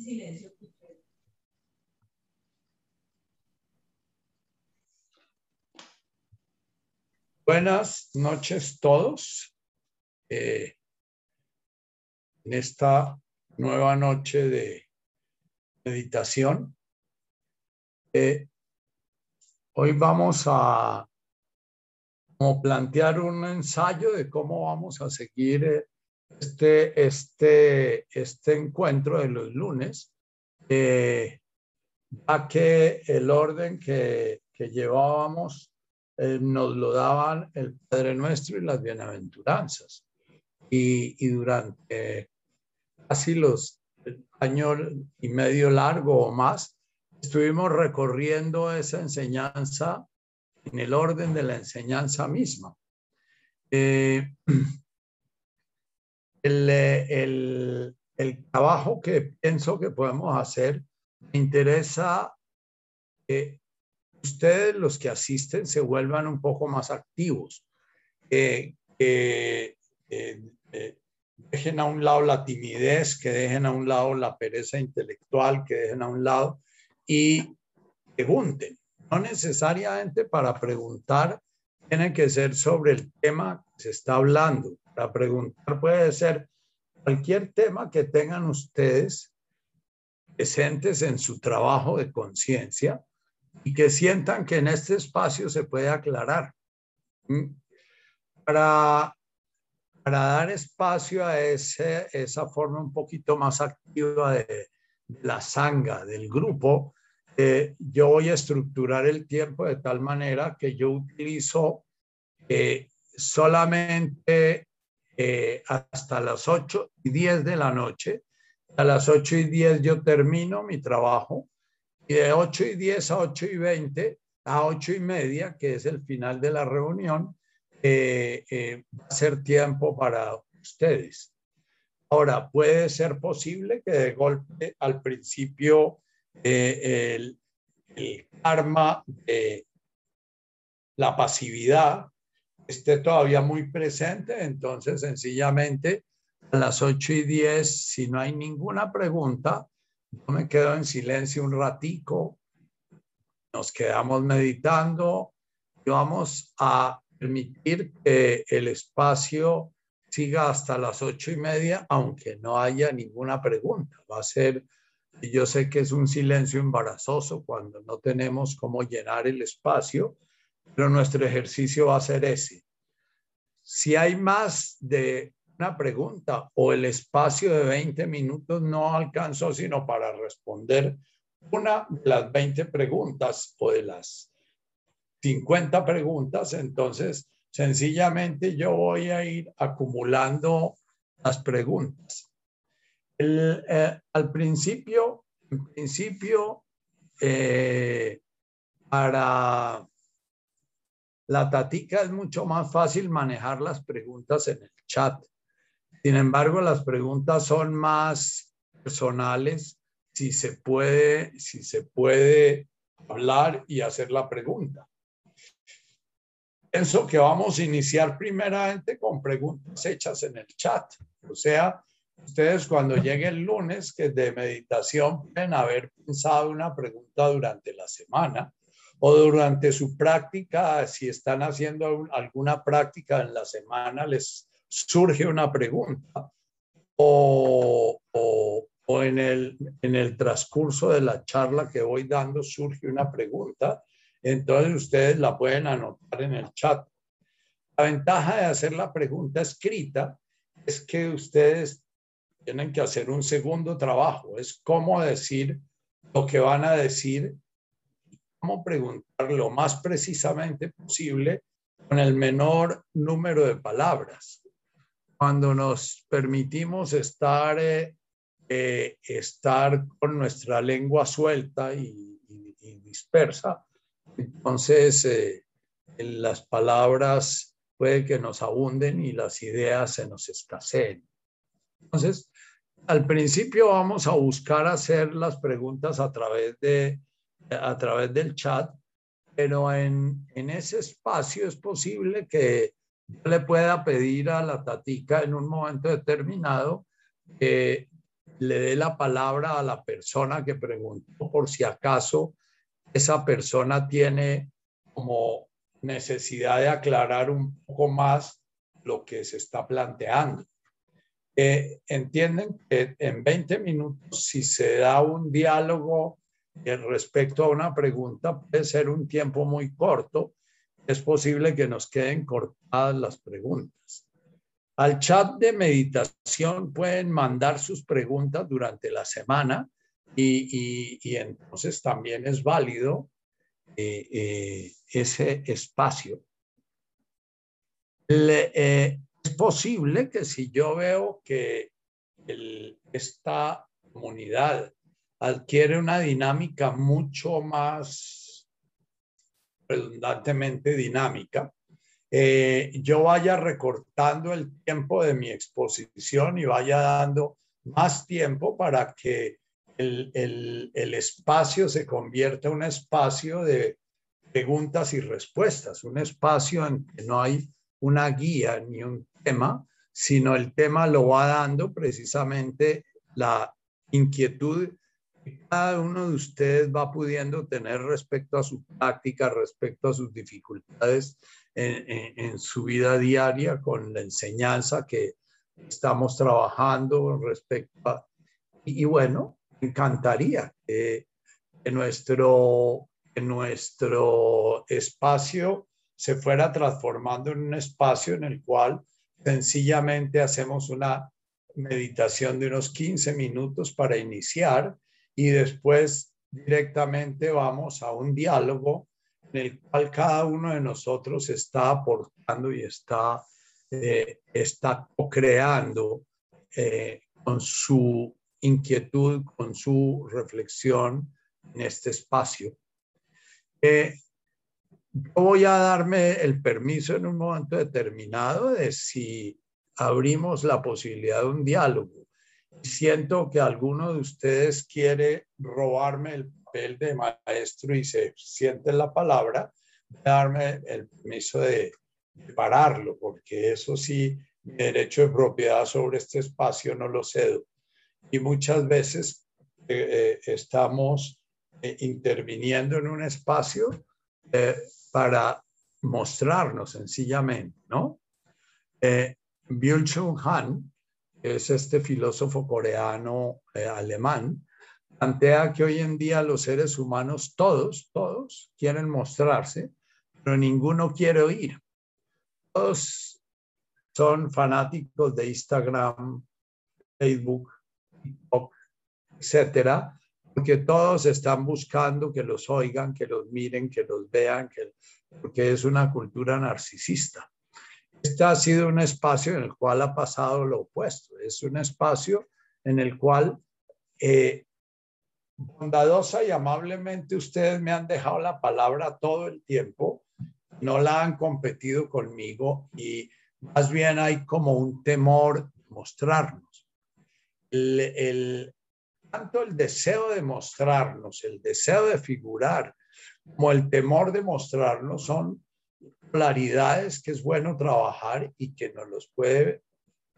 silencio. Buenas noches todos. Eh, en esta nueva noche de meditación, eh, hoy vamos a plantear un ensayo de cómo vamos a seguir eh, este, este, este encuentro de los lunes, eh, ya que el orden que, que llevábamos eh, nos lo daban el Padre Nuestro y las bienaventuranzas. Y, y durante casi los años y medio largo o más, estuvimos recorriendo esa enseñanza en el orden de la enseñanza misma. Eh, el, trabajo que pienso que podemos hacer me interesa que ustedes los que asisten se vuelvan un poco más activos, que dejen a un lado la timidez, que dejen a un lado la pereza intelectual, que dejen a un lado y pregunten. No necesariamente para preguntar tiene que ser sobre el tema que se está hablando. Para preguntar puede ser cualquier tema que tengan ustedes presentes en su trabajo de conciencia y que sientan que en este espacio se puede aclarar. ¿Mm? Para, para dar espacio a esa forma un poquito más activa de, la sanga del grupo, eh, yo voy a estructurar el tiempo de tal manera que yo utilizo eh, solamente eh, hasta las 8 y 10 de la noche. A las 8 y 10 yo termino mi trabajo y de 8 y 10 a 8 y 20 a 8 y media, que es el final de la reunión, va a ser tiempo para ustedes. Ahora, puede ser posible que de golpe al principio eh, el, karma de la pasividad esté todavía muy presente, entonces sencillamente a las 8 y 10, si no hay ninguna pregunta, yo me quedo en silencio un ratico, nos quedamos meditando y vamos a permitir que el espacio siga hasta las ocho y media, aunque no haya ninguna pregunta. Va a ser y yo sé que es un silencio embarazoso cuando no tenemos cómo llenar el espacio, pero nuestro ejercicio va a ser ese. Si hay más de una pregunta o el espacio de 20 minutos no alcanzó sino para responder una de las 20 preguntas o de las 50 preguntas, entonces sencillamente yo voy a ir acumulando las preguntas. Eh, al principio, en principio, eh, para la tatica es mucho más fácil manejar las preguntas en el chat. Sin embargo, las preguntas son más personales si se puede, si se puede hablar y hacer la pregunta. Pienso que vamos a iniciar primeramente con preguntas hechas en el chat. O sea, Ustedes cuando llegue el lunes, que de meditación, pueden haber pensado una pregunta durante la semana o durante su práctica, si están haciendo alguna práctica en la semana, les surge una pregunta o, o, o en, el, en el transcurso de la charla que voy dando surge una pregunta, entonces ustedes la pueden anotar en el chat. La ventaja de hacer la pregunta escrita es que ustedes tienen que hacer un segundo trabajo, es cómo decir lo que van a decir, cómo preguntar lo más precisamente posible con el menor número de palabras. Cuando nos permitimos estar, eh, eh, estar con nuestra lengua suelta y, dispersa, entonces eh, las palabras puede que nos abunden y las ideas se nos escaseen. Entonces, al principio vamos a buscar hacer las preguntas a través, de, a través del chat, pero en, en ese espacio es posible que yo le pueda pedir a la tatica en un momento determinado que le dé la palabra a la persona que preguntó por si acaso esa persona tiene como necesidad de aclarar un poco más lo que se está planteando. Eh, entienden que en 20 minutos, si se da un diálogo respecto a una pregunta, puede ser un tiempo muy corto. Es posible que nos queden cortadas las preguntas. Al chat de meditación pueden mandar sus preguntas durante la semana y, entonces también es válido eh, eh, ese espacio. Eh, es posible que si yo veo que esta comunidad adquiere una dinámica mucho más redundantemente dinámica, yo vaya recortando el tiempo de mi exposición y vaya dando más tiempo para que el, espacio se convierte en un espacio de preguntas y respuestas, un espacio en que no hay una guía ni un tema, sino el tema lo va dando precisamente la inquietud que cada uno de ustedes va pudiendo tener respecto a su práctica, respecto a sus dificultades en, en su vida diaria con la enseñanza que estamos trabajando respecto a... Y, bueno, encantaría que, nuestro, en nuestro espacio se fuera transformando en un espacio en el cual sencillamente hacemos una meditación de unos 15 minutos para iniciar y después directamente vamos a un diálogo en el cual cada uno de nosotros está aportando y está, eh, está creando eh, con su inquietud, con su reflexión en este espacio. Eh, yo voy a darme el permiso en un momento determinado de si abrimos la posibilidad de un diálogo. Siento que alguno de ustedes quiere robarme el papel de maestro y se siente la palabra, darme el permiso de, de pararlo, porque eso sí, mi derecho de propiedad sobre este espacio no lo cedo y muchas veces eh, eh, estamos eh, interviniendo en un espacio para mostrarnos sencillamente, ¿no? Byung-Chul Han, es este filósofo coreano alemán, plantea que hoy en día los seres humanos, todos, todos quieren mostrarse, pero ninguno quiere oír. Todos son fanáticos de Instagram, Facebook, etcétera, porque todos están buscando que los oigan, que los miren, que los vean, que, porque es una cultura narcisista. Este ha sido un espacio en el cual ha pasado lo opuesto. Es un espacio en el cual eh, bondadosa y amablemente ustedes me han dejado la palabra todo el tiempo, no la han competido conmigo y más bien hay como un temor de mostrarnos el, tanto el deseo de mostrarnos, el deseo de figurar, como el temor de mostrarnos son claridades que es bueno trabajar y que nos los puede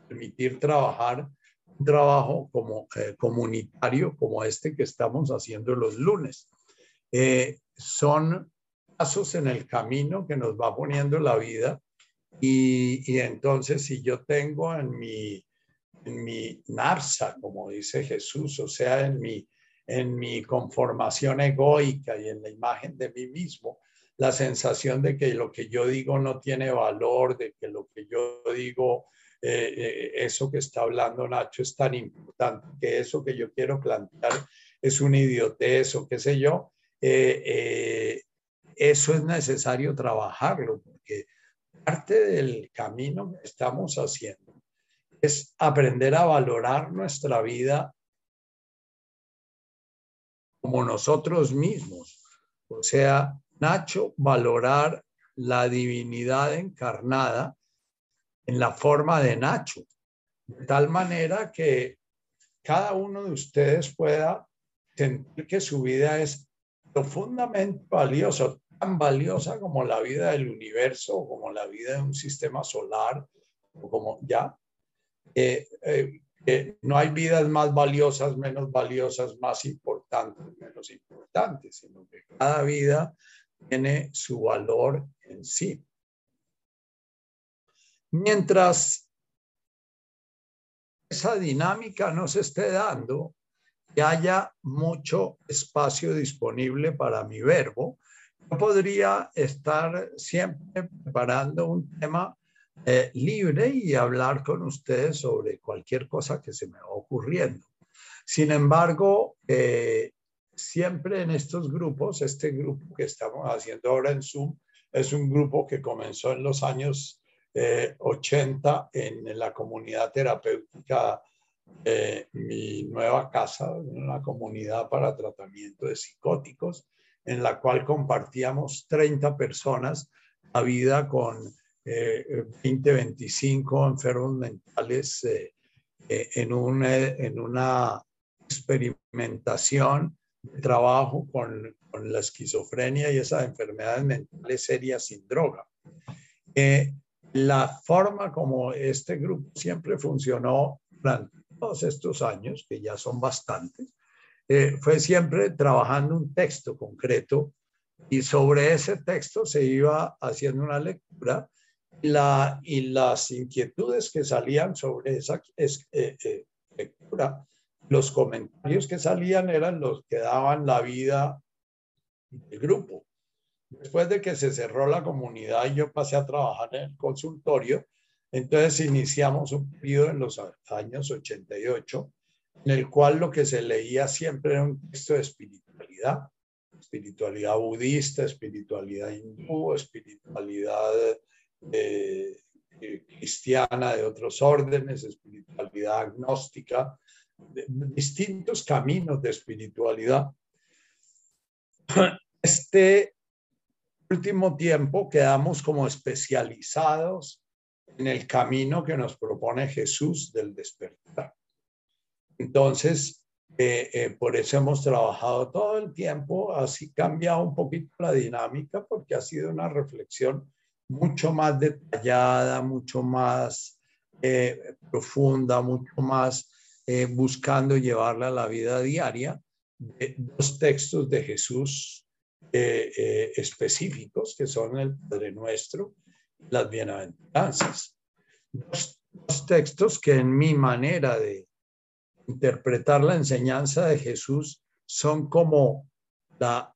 permitir trabajar un trabajo como eh, comunitario como este que estamos haciendo los lunes. Eh, son pasos en el camino que nos va poniendo la vida y, y entonces si yo tengo en mi en mi narsa, como dice Jesús, o sea, en mi, en mi conformación egoica y en la imagen de mí mismo, la sensación de que lo que yo digo no tiene valor, de que lo que yo digo, eh, eh, eso que está hablando Nacho es tan importante, que eso que yo quiero plantear es un idiotez o qué sé yo, eh, eso es necesario trabajarlo, porque parte del camino que estamos haciendo es aprender a valorar nuestra vida como nosotros mismos. O sea, Nacho, valorar la divinidad encarnada en la forma de Nacho, de tal manera que cada uno de ustedes pueda sentir que su vida es profundamente valiosa, tan valiosa como la vida del universo, como la vida de un sistema solar, o como ya, eh, no hay vidas más valiosas, menos valiosas, más importantes, menos importantes, sino que cada vida tiene su valor en sí. Mientras esa dinámica no se esté dando, que haya mucho espacio disponible para mi verbo, yo podría estar siempre preparando un tema eh, libre y hablar con ustedes sobre cualquier cosa que se me va ocurriendo. Sin embargo, eh, siempre en estos grupos, este grupo que estamos haciendo ahora en Zoom, es un grupo que comenzó en los años 80 eh, en la comunidad terapéutica Mi Nueva Casa, una comunidad para tratamiento de psicóticos, en la cual compartíamos 30 personas a vida con 20, 25 enfermos mentales eh, eh, en, una, en una experimentación de trabajo con, con, la esquizofrenia y esas enfermedades mentales serias sin droga. Eh, la forma como este grupo siempre funcionó durante todos estos años, que ya son bastantes, fue siempre trabajando un texto concreto y sobre ese texto se iba haciendo una lectura la, y las inquietudes que salían sobre esa eh, eh, lectura, los comentarios que salían eran los que daban la vida del grupo. Después de que se cerró la comunidad y yo pasé a trabajar en el consultorio, entonces iniciamos un periodo en los años 88 en el cual lo que se leía siempre era un texto de espiritualidad, espiritualidad budista, espiritualidad hindú, espiritualidad eh, cristiana de otros órdenes, espiritualidad agnóstica, distintos caminos de espiritualidad. Este último tiempo quedamos como especializados en el camino que nos propone Jesús del despertar. Entonces, eh, eh, por eso hemos trabajado todo el tiempo, así cambiado un poquito la dinámica, porque ha sido una reflexión mucho más detallada, mucho más eh, profunda, mucho más eh, buscando llevarla a la vida diaria, de dos textos de Jesús eh, específicos, que son el Padre Nuestro, las bienaventuranzas. Dos, dos textos que en mi manera de interpretar la enseñanza de Jesús son como la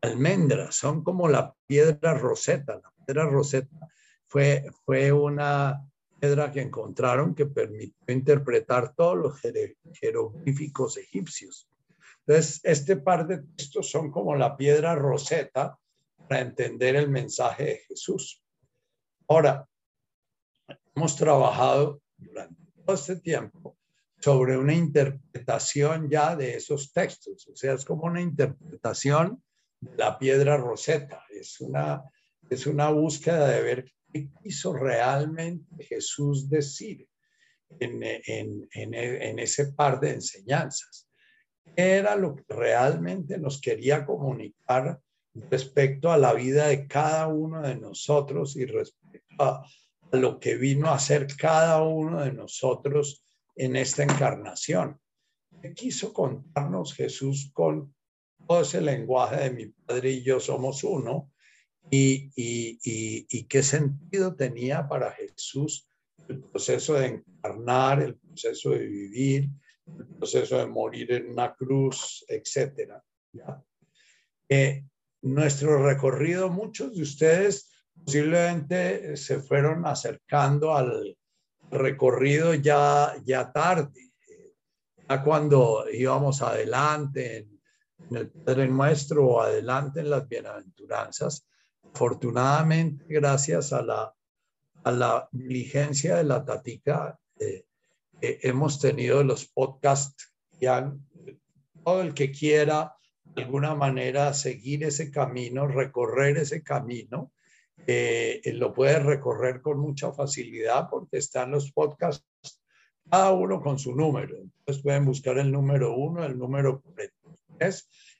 almendras, son como la piedra roseta. La piedra roseta fue, fue una piedra que encontraron que permitió interpretar todos los jeroglíficos egipcios. Entonces, este par de textos son como la piedra roseta para entender el mensaje de Jesús. Ahora, hemos trabajado durante todo este tiempo sobre una interpretación ya de esos textos, o sea, es como una interpretación la piedra roseta. Es una, es una búsqueda de ver qué quiso realmente Jesús decir en, en, en, ese par de enseñanzas. ¿Qué era lo que realmente nos quería comunicar respecto a la vida de cada uno de nosotros y respecto a, a lo que vino a hacer cada uno de nosotros en esta encarnación? ¿Qué quiso contarnos Jesús con ese lenguaje de mi padre y yo somos uno, y, y, qué sentido tenía para Jesús el proceso de encarnar, el proceso de vivir, el proceso de morir en una cruz, etcétera. Eh, nuestro recorrido, muchos de ustedes posiblemente se fueron acercando al recorrido ya, ya tarde, ya cuando íbamos adelante en el Padre Nuestro adelante en las bienaventuranzas. Afortunadamente, gracias a la, a la diligencia de la Tatica, eh, eh, hemos tenido los podcasts y todo el que quiera de alguna manera seguir ese camino, recorrer ese camino, eh, lo puede recorrer con mucha facilidad porque están los podcasts, cada uno con su número. Entonces pueden buscar el número uno, el número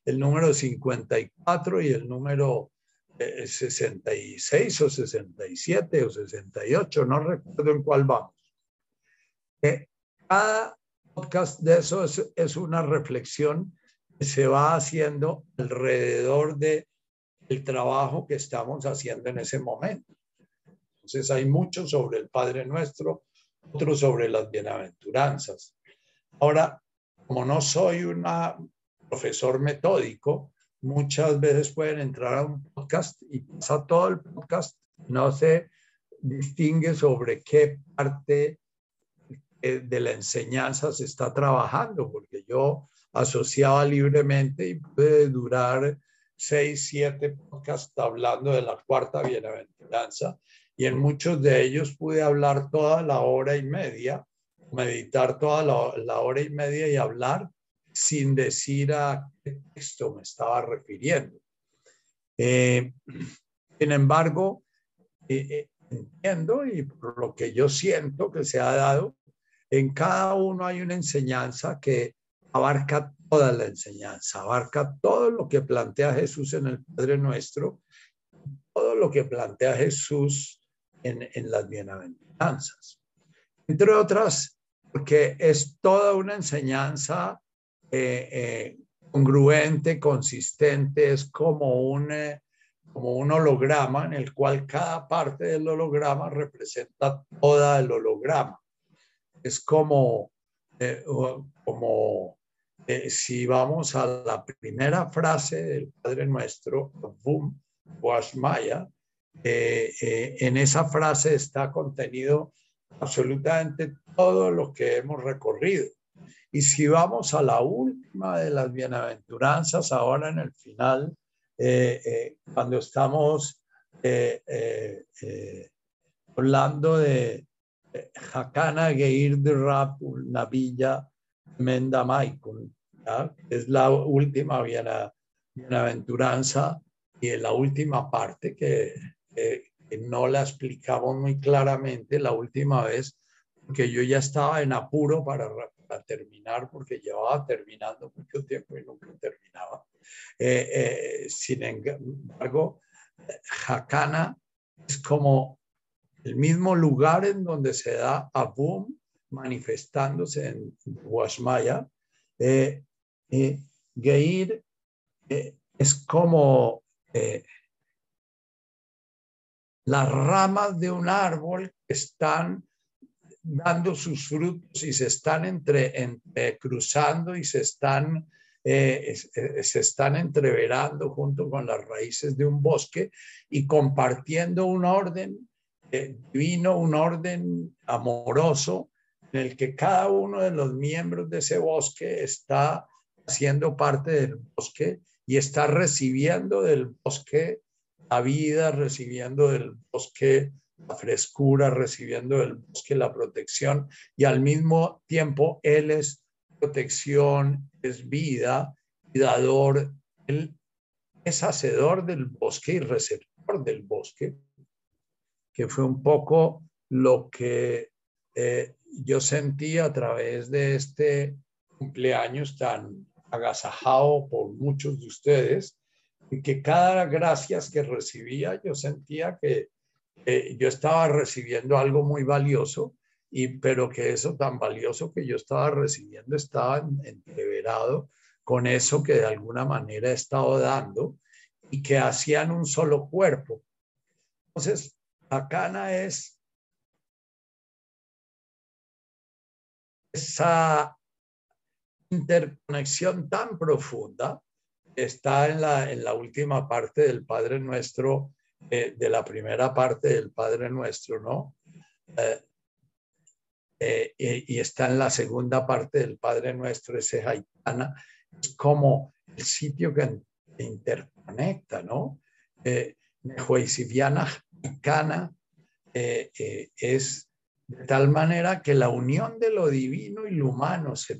el número 54 y el número 66 eh, o 67 o 68, no recuerdo en cuál vamos. cada podcast de eso es, una reflexión que se va haciendo alrededor de el trabajo que estamos haciendo en ese momento. Entonces hay mucho sobre el Padre Nuestro, otro sobre las bienaventuranzas. Ahora, como no soy un profesor metódico, muchas veces pueden entrar a un podcast y pasa todo el podcast, no se distingue sobre qué parte eh, de la enseñanza se está trabajando, porque yo asociaba libremente y puede durar seis, siete podcasts hablando de la cuarta bienaventuranza y en muchos de ellos pude hablar toda la hora y media, meditar toda la, hora y media y hablar sin decir a qué texto me estaba refiriendo. Eh, sin embargo, eh, entiendo y por lo que yo siento que se ha dado, en cada uno hay una enseñanza que abarca toda la enseñanza, abarca todo lo que plantea Jesús en el Padre Nuestro, todo lo que plantea Jesús en, en las bienaventuranzas. Entre otras, porque es toda una enseñanza eh, eh, congruente, consistente, es como un, eh, como un holograma en el cual cada parte del holograma representa toda el holograma es como, como si vamos a la primera frase del Padre Nuestro, Bum Washmaya, en esa frase está contenido absolutamente todo lo que hemos recorrido. Y si vamos a la última de las bienaventuranzas, ahora en el final, cuando estamos hablando de, Hakana Geir de Rap, villa Menda Maikun, es la última bienaventuranza y la última parte que, no la explicamos muy claramente la última vez, porque yo ya estaba en apuro para, terminar, porque llevaba terminando mucho tiempo y nunca terminaba. Eh, eh, sin embargo, Hakana es como el mismo lugar en donde se da Abum manifestándose en Washmaya. Eh, eh, Geir eh, es como las ramas de un árbol que están dando sus frutos y se están entre, cruzando y se están, se están entreverando junto con las raíces de un bosque y compartiendo un orden eh, vino un orden amoroso en el que cada uno de los miembros de ese bosque está haciendo parte del bosque y está recibiendo del bosque la vida, recibiendo del bosque la frescura, recibiendo del bosque la protección y al mismo tiempo Él es protección, es vida y dador, Él es hacedor del bosque y receptor del bosque que fue un poco lo que eh, yo sentí a través de este cumpleaños tan agasajado por muchos de ustedes, y que cada gracias que recibía yo sentía que yo estaba recibiendo algo muy valioso, y, pero que eso tan valioso que yo estaba recibiendo estaba entreverado con eso que de alguna manera he estado dando y que hacían un solo cuerpo. Entonces, Bacana es esa interconexión tan profunda está en la, en la última parte del Padre Nuestro, de la primera parte del Padre Nuestro, ¿no? Eh, eh, y, está en la segunda parte del Padre Nuestro, ese Haitana, es como el sitio que interconecta, ¿no? Eh, eh, eh, es de tal manera que la unión de lo divino y lo humano, se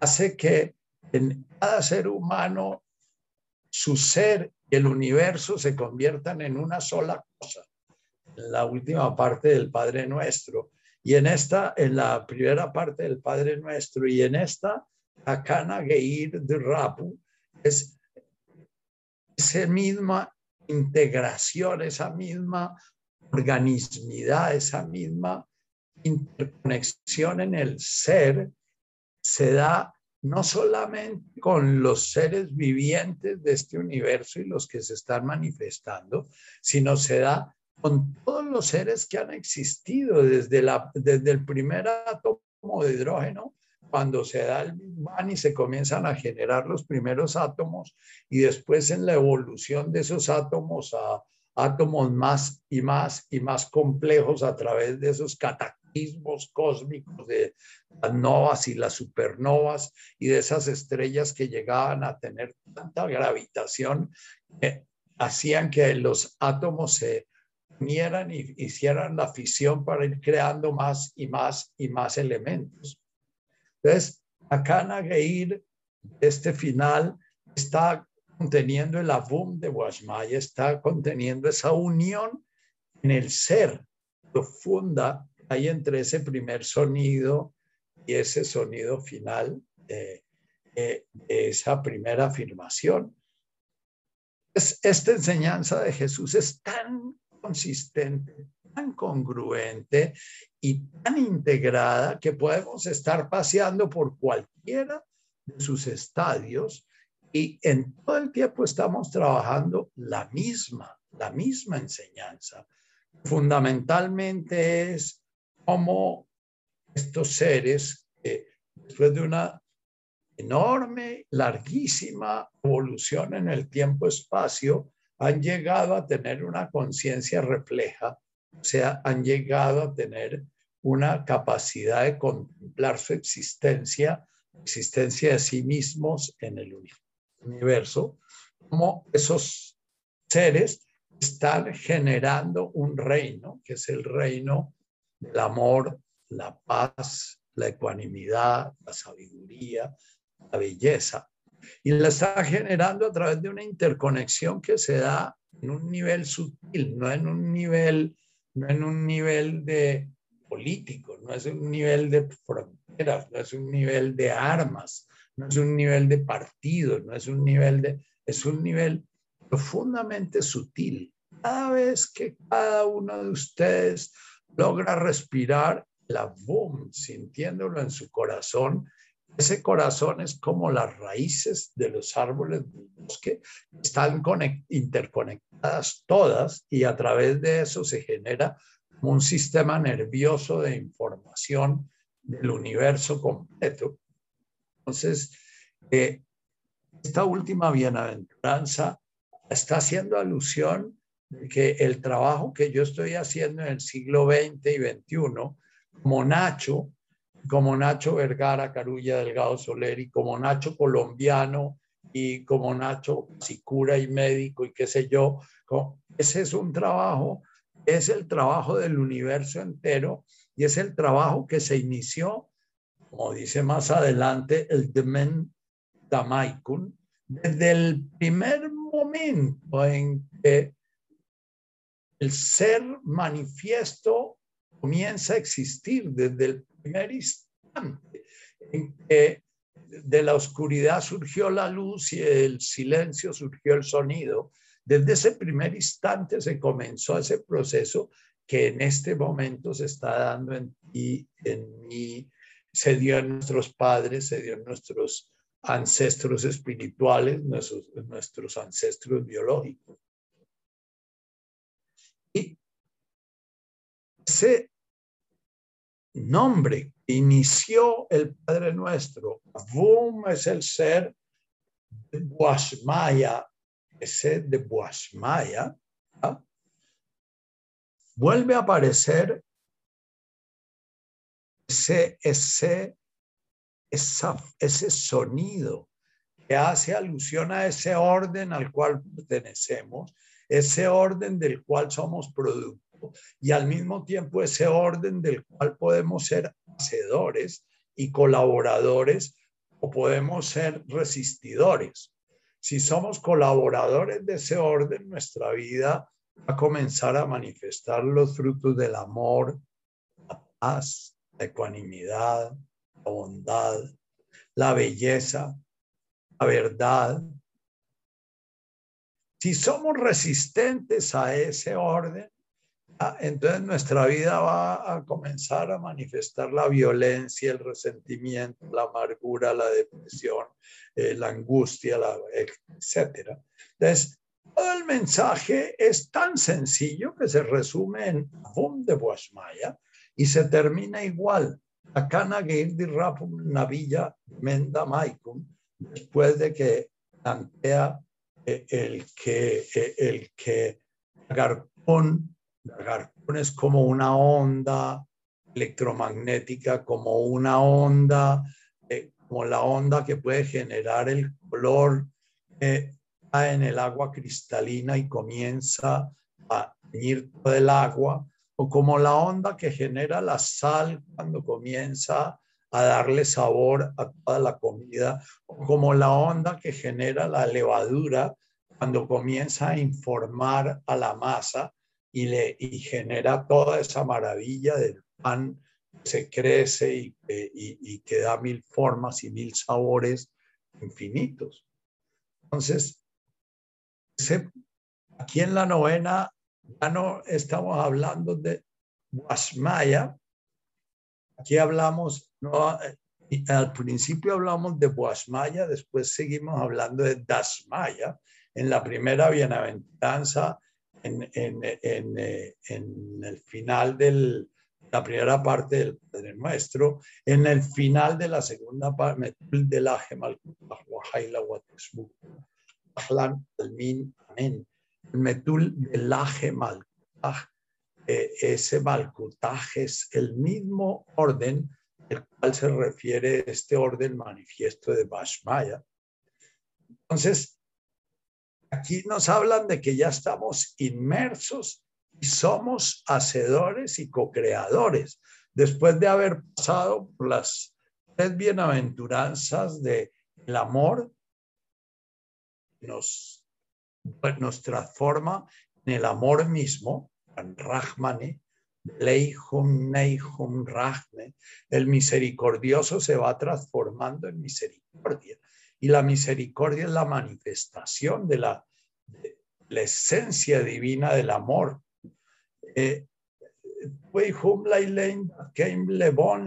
hace que en cada ser humano su ser y el universo se conviertan en una sola cosa. En la última parte del Padre Nuestro. Y en esta, en la primera parte del Padre Nuestro, y en esta, Akana Geir de Rapu, es esa misma integración, esa misma organismidad, esa misma interconexión en el ser se da no solamente con los seres vivientes de este universo y los que se están manifestando, sino se da con todos los seres que han existido desde, el primer átomo de hidrógeno, cuando se da el Big Bang y se comienzan a generar los primeros átomos, y después en la evolución de esos átomos a átomos más y más y más complejos a través de esos cataclismos cósmicos de las novas y las supernovas y de esas estrellas que llegaban a tener tanta gravitación que hacían que los átomos se unieran y hicieran la fisión para ir creando más y más y más elementos. Entonces, acá Nageir, este final, está conteniendo el Avum de Washmaya, está conteniendo esa unión en el ser profunda hay entre ese primer sonido y ese sonido final de, esa primera afirmación. esta enseñanza de Jesús es tan consistente, tan congruente y tan integrada que podemos estar paseando por cualquiera de sus estadios y en todo el tiempo estamos trabajando la misma, la misma enseñanza. Fundamentalmente es cómo estos seres, después de una enorme, larguísima evolución en el tiempo-espacio, han llegado a tener una conciencia refleja, o sea, han llegado a tener una capacidad de contemplar su existencia, existencia de sí mismos en el universo, como esos seres están generando un reino, que es el reino del amor, la paz, la ecuanimidad, la sabiduría, la belleza, y la está generando a través de una interconexión que se da en un nivel sutil, no en un nivel, no en un nivel de político, no es un nivel de fronteras, no es un nivel de armas, no es un nivel de partido, no es un nivel de, es un nivel profundamente sutil. Cada vez que cada uno de ustedes logra respirar la boom, sintiéndolo en su corazón, ese corazón es como las raíces de los árboles del bosque, están interconectadas todas y a través de eso se genera un sistema nervioso de información del universo completo. Entonces, eh, esta última bienaventuranza está haciendo alusión que el trabajo que yo estoy haciendo en el siglo XX y XXI, como Nacho, como Nacho Vergara, Carulla Delgado Soler y como Nacho colombiano y como Nacho psicura y médico y qué sé yo. Ese es un trabajo, es el trabajo del universo entero y es el trabajo que se inició, como dice más adelante el Demen Damaikun, desde el primer momento en que el ser manifiesto comienza a existir desde el primer instante en que de la oscuridad surgió la luz y del silencio surgió el sonido. Desde ese primer instante se comenzó ese proceso que en este momento se está dando en ti, en mí, se dio en nuestros padres, se dio en nuestros ancestros espirituales, nuestros, nuestros ancestros biológicos. Y ese nombre que inició el Padre Nuestro. Avum es el ser de Boasmaya, ese de Boasmaya, vuelve a aparecer ese, ese, ese sonido que hace alusión a ese orden al cual pertenecemos, ese orden del cual somos producto y al mismo tiempo ese orden del cual podemos ser hacedores y colaboradores o podemos ser resistidores. Si somos colaboradores de ese orden, nuestra vida va a comenzar a manifestar los frutos del amor, la paz, la ecuanimidad, la bondad, la belleza, la verdad. Si somos resistentes a ese orden, entonces nuestra vida va a comenzar a manifestar la violencia, el resentimiento, la amargura, la depresión, eh, la angustia, la, etc. Entonces, todo el mensaje es tan sencillo que se resume en Avum de Boasmaya y se termina igual. Akana Geirdi Rapum Navilla Menda Maikum, después de que plantea eh, el que, eh, el que Garpón, Garpón es como una onda electromagnética, como una onda, eh, como la onda que puede generar el color en el agua cristalina y comienza a teñir todo el agua, o como la onda que genera la sal cuando comienza a darle sabor a toda la comida, o como la onda que genera la levadura cuando comienza a informar a la masa y, le, y genera toda esa maravilla del pan que se crece y, y, y que da mil formas y mil sabores infinitos. Entonces, aquí en la novena ya no estamos hablando de Boasmaya, aquí hablamos, no, al principio hablamos de Boasmaya, después seguimos hablando de Dasmaya, en la primera bienaventuranza, en, en, en, en el final de la primera parte del Padre Nuestro, en el final de la segunda parte, del Ajemal, Almin, Amén. El Metul Belaje Malkutaj, eh, ese Malkutaj es el mismo orden al cual se refiere este orden manifiesto de Bashmaya. Entonces, aquí nos hablan de que ya estamos inmersos y somos hacedores y co-creadores. Después de haber pasado por las tres bienaventuranzas del el amor, nos, pues, nos transforma en el amor mismo, Rahmane, Leihum, Neihum, Rahme. El misericordioso se va transformando en misericordia. Y la misericordia es la manifestación de la, la esencia divina del amor. Eh,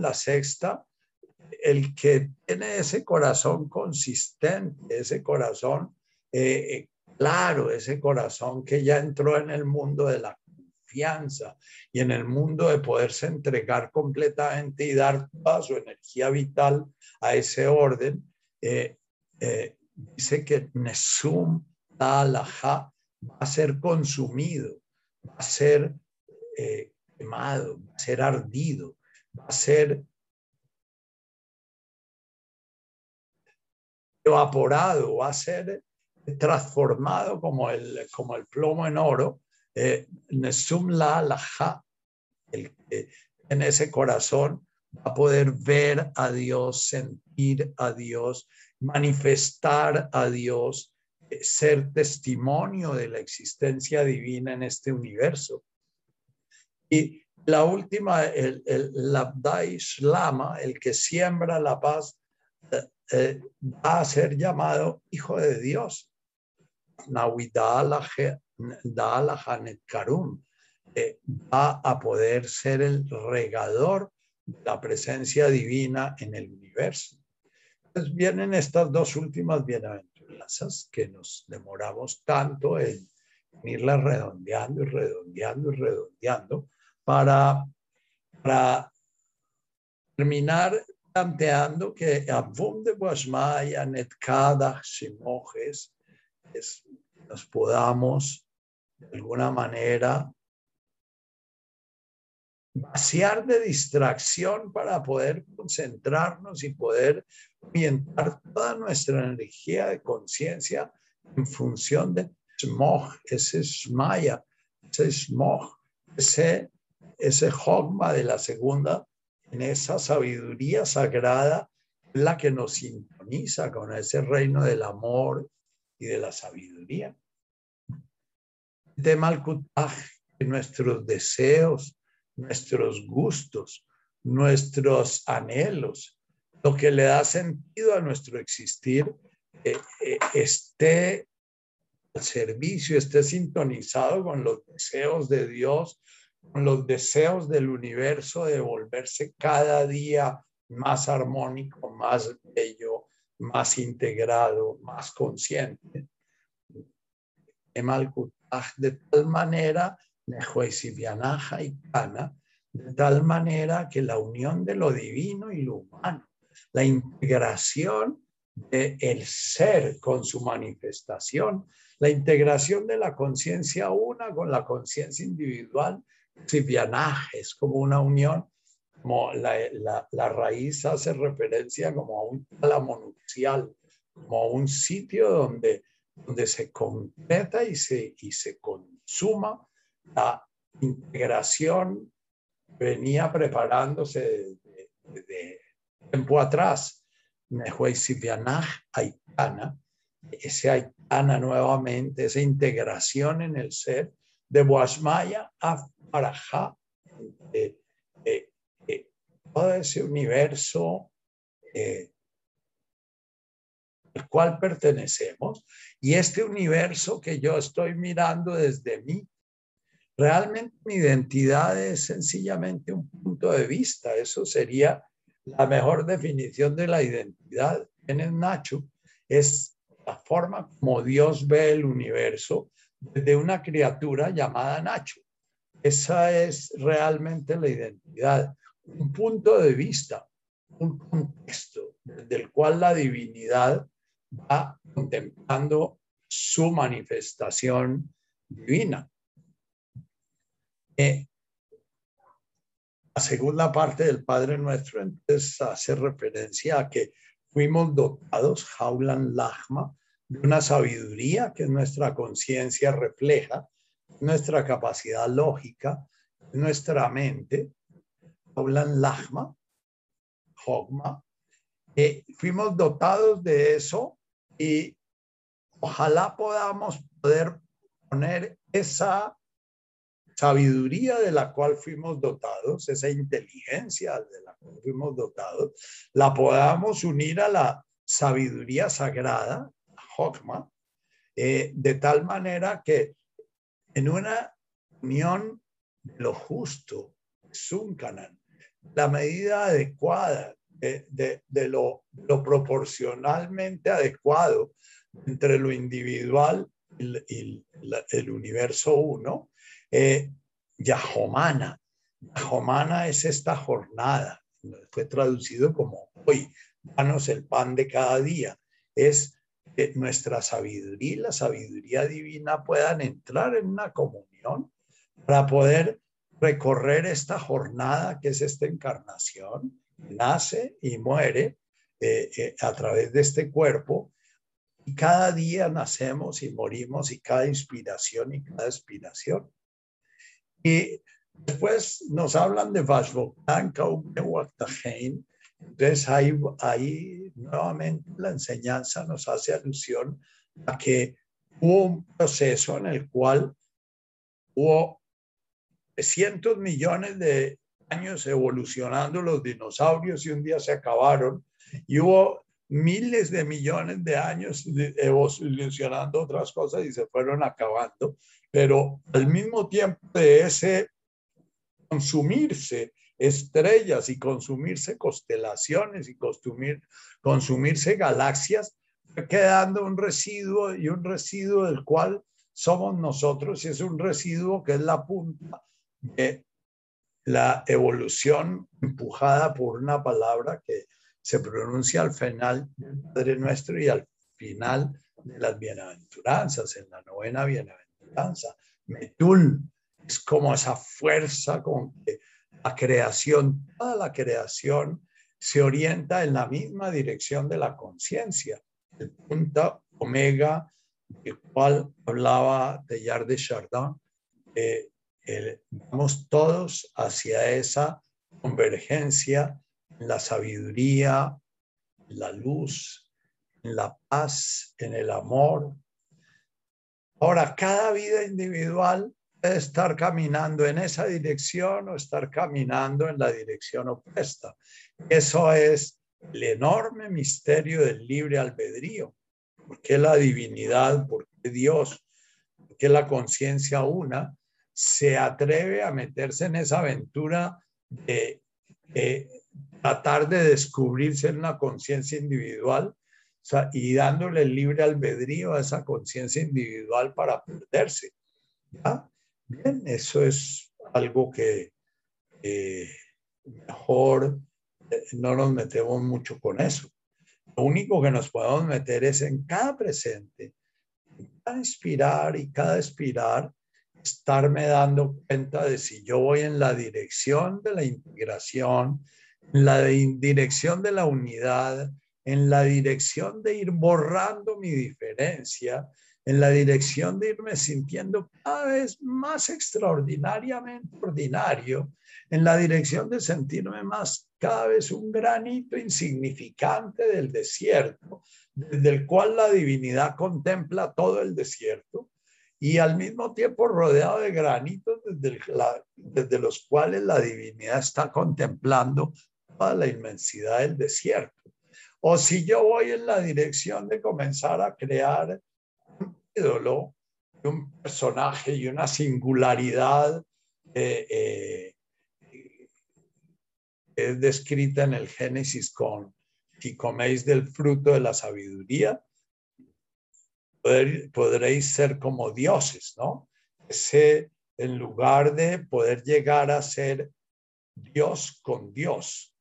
la sexta, el que tiene ese corazón consistente, ese corazón eh, claro, ese corazón que ya entró en el mundo de la confianza y en el mundo de poderse entregar completamente y dar su energía vital a ese orden, eh, eh, dice que Nesum va a ser consumido, va a ser quemado, va a ser ardido, va a ser evaporado, va a ser transformado como el, como el plomo en oro, eh, Nesum la alaja, el que en ese corazón va a poder ver a Dios, sentir a Dios, manifestar a Dios, eh, ser testimonio de la existencia divina en este universo. Y la última, el, el Labdai Shlama, el que siembra la paz, eh, va a ser llamado hijo de Dios. Karum, eh, va a poder ser el regador de la presencia divina en el universo. Entonces vienen estas dos últimas bienaventuranzas que nos demoramos tanto en, irlas redondeando y redondeando y redondeando para, para terminar planteando que Abum de Guasmaya, Netkada, Shimojes, nos podamos de alguna manera vaciar de distracción para poder concentrarnos y poder orientar toda nuestra energía de conciencia en función de smog, ese smaya, ese smog, ese, ese hogma de la segunda, en esa sabiduría sagrada, la que nos sintoniza con ese reino del amor y de la sabiduría. De Malkutaj, nuestros deseos, nuestros gustos, nuestros anhelos, lo que le da sentido a nuestro existir, eh, eh, esté al servicio, esté sintonizado con los deseos de Dios, con los deseos del universo de volverse cada día más armónico, más bello, más integrado, más consciente. De tal manera, de tal manera que la unión de lo divino y lo humano, la integración del el ser con su manifestación, la integración de la conciencia una con la conciencia individual, es como una unión como la, raíz hace referencia como a un tálamo nupcial, como a un sitio donde, donde se concreta y se, y se consuma la integración venía preparándose de, tiempo atrás. Aitana, ese Aitana nuevamente, esa integración en el ser de Boasmaya a Farajá, todo ese universo eh, al cual pertenecemos y este universo que yo estoy mirando desde mí. Realmente mi identidad es sencillamente un punto de vista. Eso sería la mejor definición de la identidad. En el Nacho es la forma como Dios ve el universo desde una criatura llamada Nacho. Esa es realmente la identidad un punto de vista, un contexto del cual la divinidad va contemplando su manifestación divina. Eh, la segunda parte del Padre Nuestro entonces hace referencia a que fuimos dotados, Jaulan Lachma, de una sabiduría que nuestra conciencia refleja, nuestra capacidad lógica, nuestra mente, hablan Lachma, Hogma. fuimos dotados de eso y ojalá podamos poder poner esa sabiduría de la cual fuimos dotados, esa inteligencia de la cual fuimos dotados, la podamos unir a la sabiduría sagrada, Hogma, eh, de tal manera que en una unión de lo justo, Sunkanan, la medida adecuada, de, lo, proporcionalmente adecuado entre lo individual y, el universo uno, eh, Yahomana. Yahomana es esta jornada, fue traducido como hoy, danos el pan de cada día. Es que nuestra sabiduría y la sabiduría divina puedan entrar en una comunión para poder recorrer esta jornada que es esta encarnación, nace y muere eh, eh, a través de este cuerpo, y cada día nacemos y morimos y cada inspiración y cada expiración. Y después nos hablan de Vashvokan, entonces ahí, ahí nuevamente la enseñanza nos hace alusión a que hubo un proceso en el cual hubo cientos millones de años evolucionando los dinosaurios y un día se acabaron y hubo miles de millones de años evolucionando otras cosas y se fueron acabando, pero al mismo tiempo de ese consumirse estrellas y consumirse constelaciones y consumir, consumirse galaxias, quedando un residuo y un residuo del cual somos nosotros y es un residuo que es la punta de la evolución empujada por una palabra que se pronuncia al final del Padre Nuestro y al final de las bienaventuranzas, en la novena bienaventuranza. Metul es como esa fuerza con que la creación, toda la creación se orienta en la misma dirección de la conciencia, el punto omega del cual hablaba Teilhard de Chardin, eh, vamos todos hacia esa convergencia la sabiduría, en la luz, en la paz, en el amor. Ahora, cada vida individual puede estar caminando en esa dirección o estar caminando en la dirección opuesta. Eso es el enorme misterio del libre albedrío. ¿Por qué la divinidad? ¿Por qué Dios? ¿Por qué la conciencia una? se atreve a meterse en esa aventura de, tratar de descubrirse en una conciencia individual y dándole libre albedrío a esa conciencia individual para perderse. Bien, eso es algo que mejor eh, no nos metemos mucho con eso. Lo único que nos podemos meter es en cada presente, cada inspirar y cada expirar, estarme dando cuenta de si yo voy en la dirección de la integración, en la dirección de la unidad, en la dirección de ir borrando mi diferencia, en la dirección de irme sintiendo cada vez más extraordinariamente ordinario, en la dirección de sentirme más cada vez un granito insignificante del desierto, desde el cual la divinidad contempla todo el desierto y al mismo tiempo rodeado de granitos desde, desde los cuales la divinidad está contemplando toda la inmensidad del desierto. O si yo voy en la dirección de comenzar a crear un ídolo, un personaje y una singularidad eh, eh, es descrita en el Génesis con, si coméis del fruto de la sabiduría, podréis ser como dioses, ¿no? Ese, en lugar de poder llegar a ser Dios con Dios,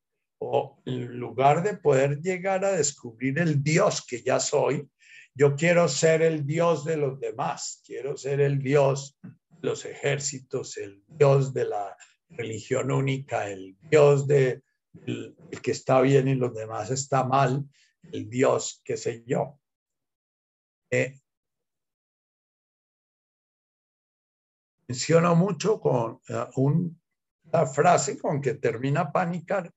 o en lugar de poder llegar a descubrir el Dios que ya soy, yo quiero ser el Dios de los demás, quiero ser el Dios de los ejércitos, el Dios de la religión única, el Dios de el, que está bien y los demás está mal, el Dios, qué sé yo. Eh, menciono mucho con uh, una frase con que termina Panicar,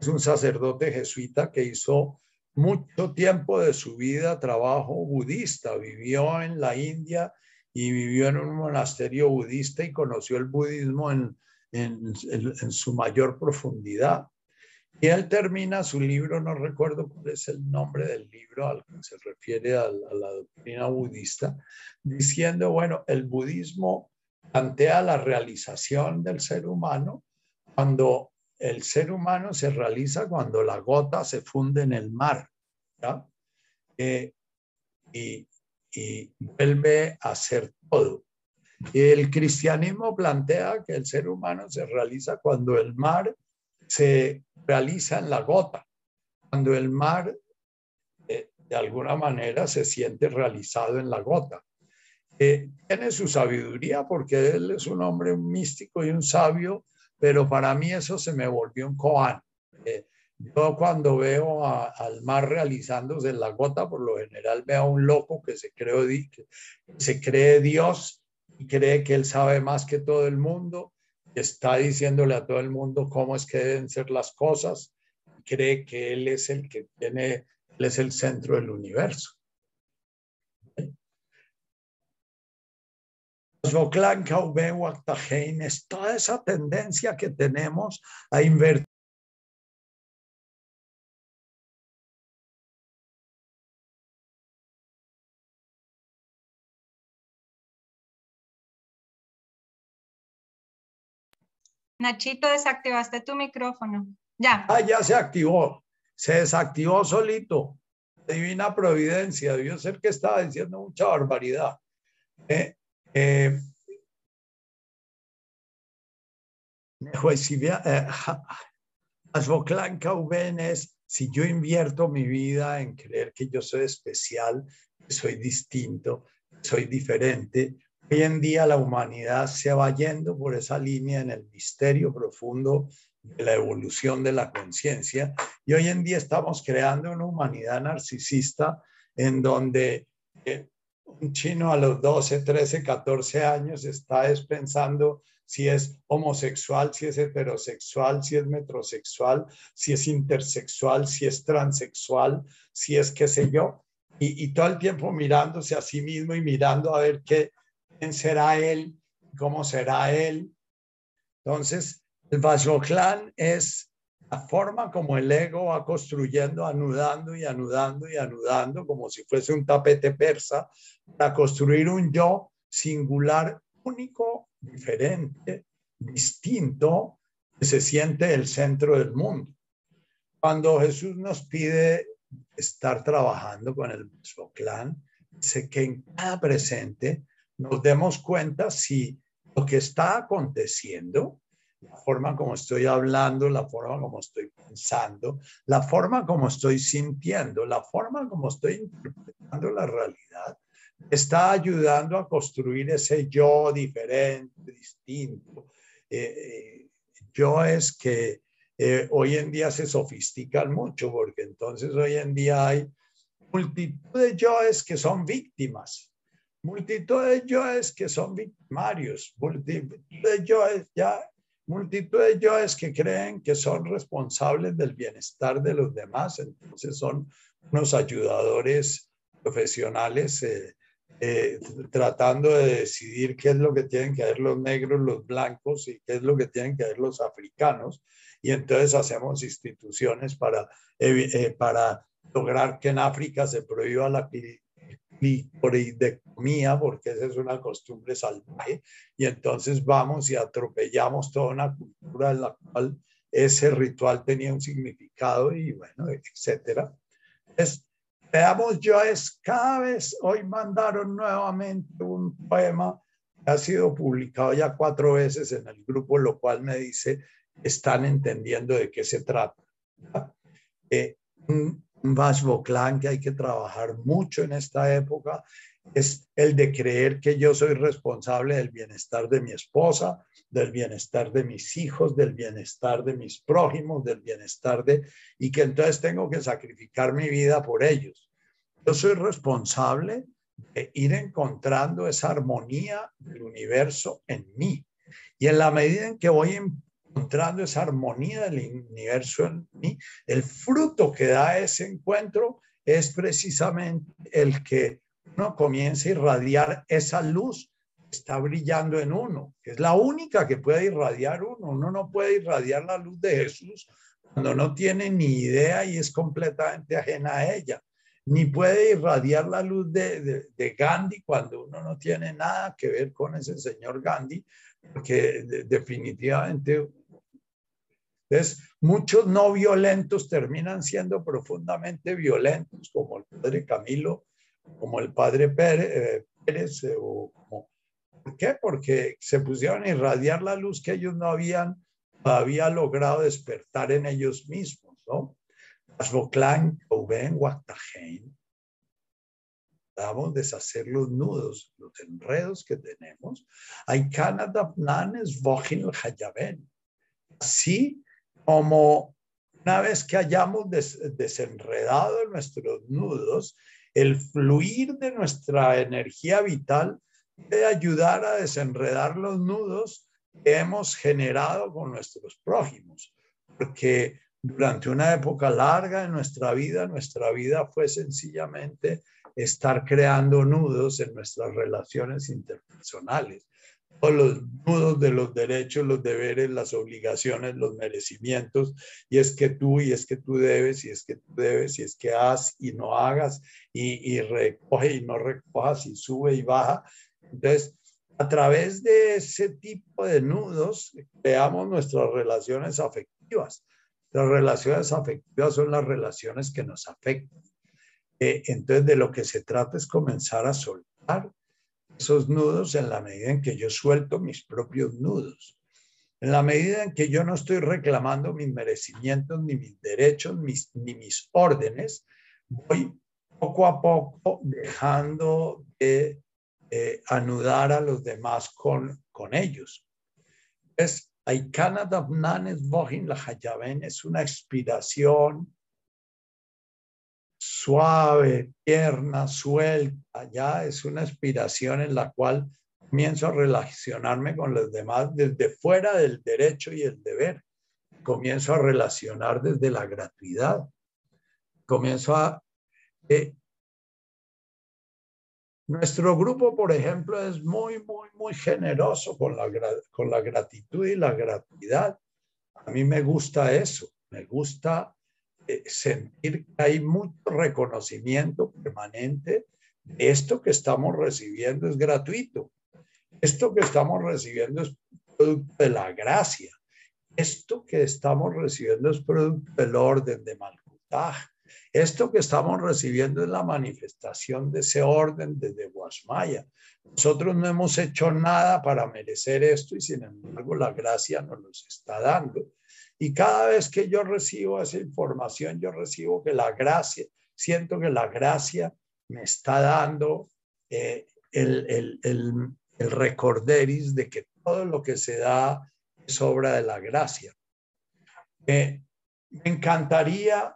es un sacerdote jesuita que hizo mucho tiempo de su vida trabajo budista, vivió en la India y vivió en un monasterio budista y conoció el budismo en, en, su mayor profundidad. Y él termina su libro, no recuerdo cuál es el nombre del libro al que se refiere a, a la doctrina budista, diciendo, bueno, el budismo plantea la realización del ser humano cuando el ser humano se realiza cuando la gota se funde en el mar eh, y, y, vuelve a ser todo. El cristianismo plantea que el ser humano se realiza cuando el mar se realiza en la gota, cuando el mar eh, de alguna manera se siente realizado en la gota. Eh, tiene su sabiduría porque él es un hombre místico y un sabio, pero para mí eso se me volvió un koan. Eh, yo cuando veo al mar realizándose en la gota, por lo general veo a un loco que se, se cree Dios y cree que él sabe más que todo el mundo, está diciéndole a todo el mundo cómo es que deben ser las cosas, cree que él es el que tiene, él es el centro del universo. Es toda esa tendencia que tenemos a invertir Nachito, desactivaste tu micrófono. Ya. Ah, ya se activó. Se desactivó solito. Divina providencia. Debió ser que estaba diciendo mucha barbaridad. Eh, eh, eh es si yo invierto mi vida en creer que yo soy especial, soy distinto, soy diferente, Hoy en día la humanidad se va yendo por esa línea en el misterio profundo de la evolución de la conciencia y hoy en día estamos creando una humanidad narcisista en donde eh, un chino a los 12, 13, 14 años está pensando si es homosexual, si es heterosexual, si es metrosexual, si es intersexual, si es transexual, si es qué sé yo, y, y todo el tiempo mirándose a sí mismo y mirando a ver qué, quién será él, cómo será él. Entonces, el Vajroclan es la forma como el ego va construyendo, anudando y anudando y anudando, como si fuese un tapete persa, para construir un yo singular, único diferente, distinto, que se siente el centro del mundo. Cuando Jesús nos pide estar trabajando con el clan, sé que en cada presente nos demos cuenta si lo que está aconteciendo, la forma como estoy hablando, la forma como estoy pensando, la forma como estoy sintiendo, la forma como estoy interpretando la realidad, está ayudando a construir ese yo diferente, distinto. Eh, eh, yo es que eh, hoy en día se sofistican mucho porque entonces hoy en día hay multitud de yoes que son víctimas, multitud de yoes que son victimarios, multitud de yoes ya multitud de yoes que creen que son responsables del bienestar de los demás, entonces son unos ayudadores profesionales eh, eh, tratando de decidir qué es lo que tienen que hacer los negros, los blancos y qué es lo que tienen que hacer los africanos. Y entonces hacemos instituciones para, eh, para lograr que en África se prohíba la clitoridectomía, porque esa es una costumbre salvaje, y entonces vamos y atropellamos toda una cultura en la cual ese ritual tenía un significado y bueno, etcétera. Es, veamos, yo es cada vez, hoy mandaron nuevamente un poema que ha sido publicado ya cuatro veces en el grupo, lo cual me dice, están entendiendo de qué se trata. Eh, Clan que hay que trabajar mucho en esta época es el de creer que yo soy responsable del bienestar de mi esposa, del bienestar de mis hijos, del bienestar de mis prójimos, del bienestar de... y que entonces tengo que sacrificar mi vida por ellos. Yo soy responsable de ir encontrando esa armonía del universo en mí. Y en la medida en que voy encontrando esa armonía del universo en mí, el fruto que da ese encuentro es precisamente el que uno comienza a irradiar esa luz que está brillando en uno, es la única que puede irradiar uno. Uno no puede irradiar la luz de Jesús cuando no tiene ni idea y es completamente ajena a ella. Ni puede irradiar la luz de, de Gandhi cuando uno no tiene nada que ver con ese señor Gandhi, porque definitivamente entonces, muchos no violentos terminan siendo profundamente violentos, como el padre Camilo, como el padre Pérez, eh, eh, ¿por qué? Porque se pusieron a irradiar la luz que ellos no habían todavía logrado despertar en ellos mismos, ¿no? Asboclán, Couben, Guactajein, a deshacer los nudos, los enredos que tenemos. Hay Canadá, Nanes, Bojin, Hayaben. Así como una vez que hayamos desenredado nuestros nudos, el fluir de nuestra energía vital puede ayudar a desenredar los nudos que hemos generado con nuestros prójimos, porque durante una época larga de nuestra vida, nuestra vida fue sencillamente estar creando nudos en nuestras relaciones interpersonales los nudos de los derechos, los deberes, las obligaciones, los merecimientos, y es que tú, y es que tú debes, y es que tú debes, y es que haz y no hagas, y, y recoge y no recojas, y sube y baja. Entonces, a través de ese tipo de nudos, creamos nuestras relaciones afectivas. Las relaciones afectivas son las relaciones que nos afectan. Eh, entonces, de lo que se trata es comenzar a soltar esos nudos en la medida en que yo suelto mis propios nudos. En la medida en que yo no estoy reclamando mis merecimientos, ni mis derechos, ni mis órdenes, voy poco a poco dejando de eh, anudar a los demás con, con ellos. Es, Canada Nanes la Hayaben es una expiración suave, tierna, suelta, ya es una aspiración en la cual comienzo a relacionarme con los demás desde fuera del derecho y el deber. Comienzo a relacionar desde la gratuidad. Comienzo a... Eh, nuestro grupo, por ejemplo, es muy, muy, muy generoso con la, con la gratitud y la gratuidad. A mí me gusta eso. Me gusta sentir que hay mucho reconocimiento permanente de esto que estamos recibiendo es gratuito. Esto que estamos recibiendo es producto de la gracia. Esto que estamos recibiendo es producto del orden de Malkutaj. Esto que estamos recibiendo es la manifestación de ese orden desde Guasmaya. Nosotros no hemos hecho nada para merecer esto y sin embargo la gracia nos lo está dando. Y cada vez que yo recibo esa información, yo recibo que la gracia, siento que la gracia me está dando eh, el, el, el, recorderis de que todo lo que se da es obra de la gracia. me encantaría,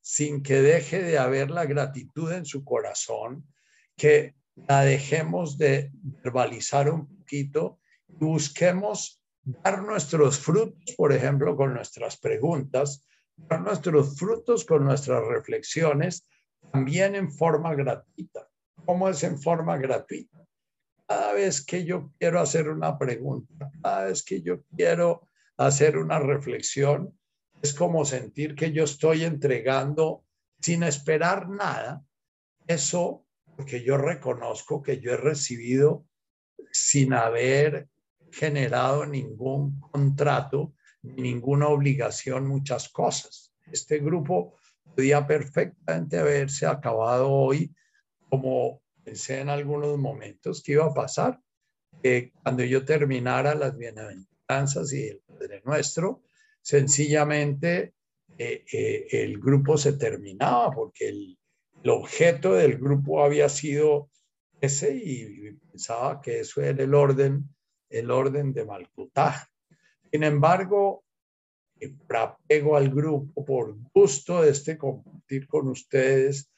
sin que deje de haber la gratitud en su corazón, que la dejemos de verbalizar un poquito y busquemos dar nuestros frutos, por ejemplo, con nuestras preguntas, dar nuestros frutos con nuestras reflexiones, también en forma gratuita. ¿Cómo es en forma gratuita? Cada vez que yo quiero hacer una pregunta, cada vez que yo quiero hacer una reflexión, es como sentir que yo estoy entregando sin esperar nada, eso porque yo reconozco que yo he recibido sin haber generado ningún contrato, ninguna obligación, muchas cosas. Este grupo podía perfectamente haberse acabado hoy, como pensé en algunos momentos que iba a pasar, que cuando yo terminara las bienaventuranzas y el Padre Nuestro, sencillamente eh, eh, el grupo se terminaba porque el objeto del grupo había sido ese y pensaba que eso era el orden, el orden de Malkutaj. Sin embargo, por apego al grupo, por gusto de este compartir con ustedes,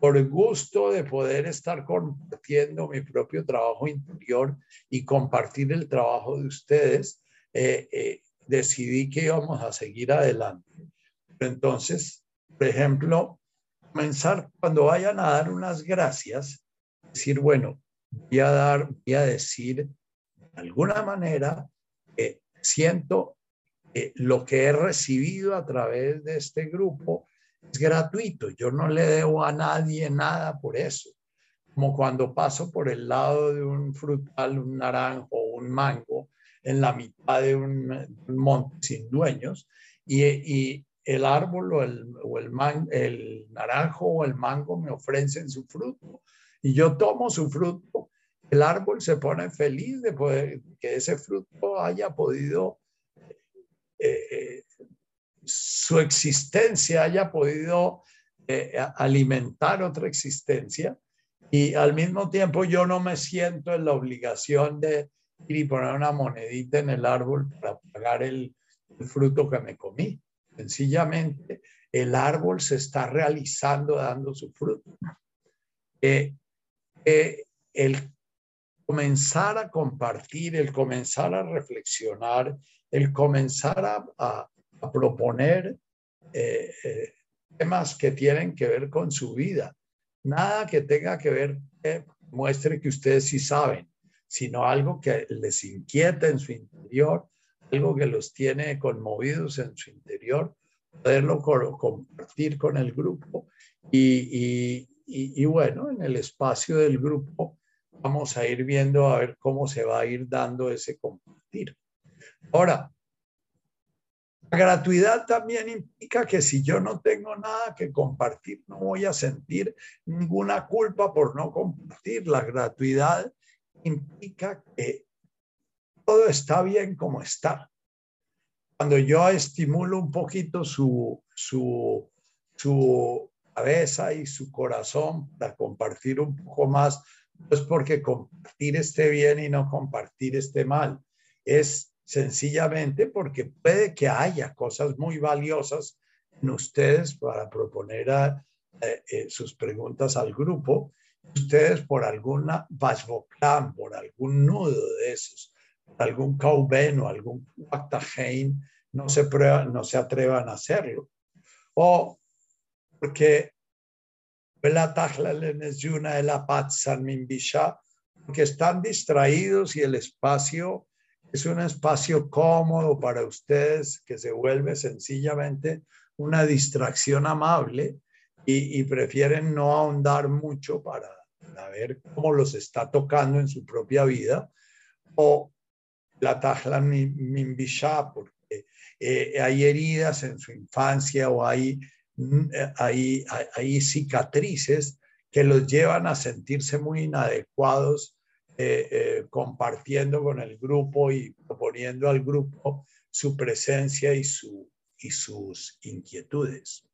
por gusto de poder estar compartiendo mi propio trabajo interior y compartir el trabajo de ustedes, eh, eh, decidí que íbamos a seguir adelante. entonces, por ejemplo, comenzar cuando vayan a dar unas gracias, decir, bueno, voy a dar, voy a decir alguna manera que siento que lo que he recibido a través de este grupo es gratuito. Yo no le debo a nadie nada por eso. Como cuando paso por el lado de un frutal, un naranjo o un mango en la mitad de un, monte sin dueños y, el árbol o el, el naranjo o el mango me ofrecen su fruto y yo tomo su fruto, el árbol se pone feliz de poder, que ese fruto haya podido, eh, eh, su existencia haya podido eh, alimentar otra existencia y al mismo tiempo yo no me siento en la obligación de ir y poner una monedita en el árbol para pagar el fruto que me comí. Sencillamente, el árbol se está realizando dando su fruto. El comenzar a compartir, el comenzar a reflexionar, el comenzar a, proponer eh, temas que tienen que ver con su vida. Nada que tenga que ver, muestre que ustedes sí saben, sino algo que les inquieta en su interior, algo que los tiene conmovidos en su interior, poderlo compartir con el grupo y, bueno, en el espacio del grupo vamos a ir viendo a ver cómo se va a ir dando ese compartir. Ahora, la gratuidad también implica que si yo no tengo nada que compartir, no voy a sentir ninguna culpa por no compartir. La gratuidad implica que todo está bien como está. Cuando yo estimulo un poquito su, su, su cabeza y su corazón para compartir un poco más, es porque compartir esté bien y no compartir esté mal, es sencillamente porque puede que haya cosas muy valiosas en ustedes para proponer eh, eh, sus preguntas al grupo. Ustedes por alguna vasboclán, por algún nudo de esos, algún Kauben o algún Waktahein no se, no se atrevan a hacerlo. O porque porque están distraídos y el espacio es un espacio cómodo para ustedes que se vuelve sencillamente una distracción amable y, prefieren no ahondar mucho para, ver cómo los está tocando en su propia vida. O la tajla mimbisha, porque eh, hay heridas en su infancia o hay, hay, hay, cicatrices que los llevan a sentirse muy inadecuados eh, compartiendo con el grupo y proponiendo al grupo su presencia y, su, y sus inquietudes.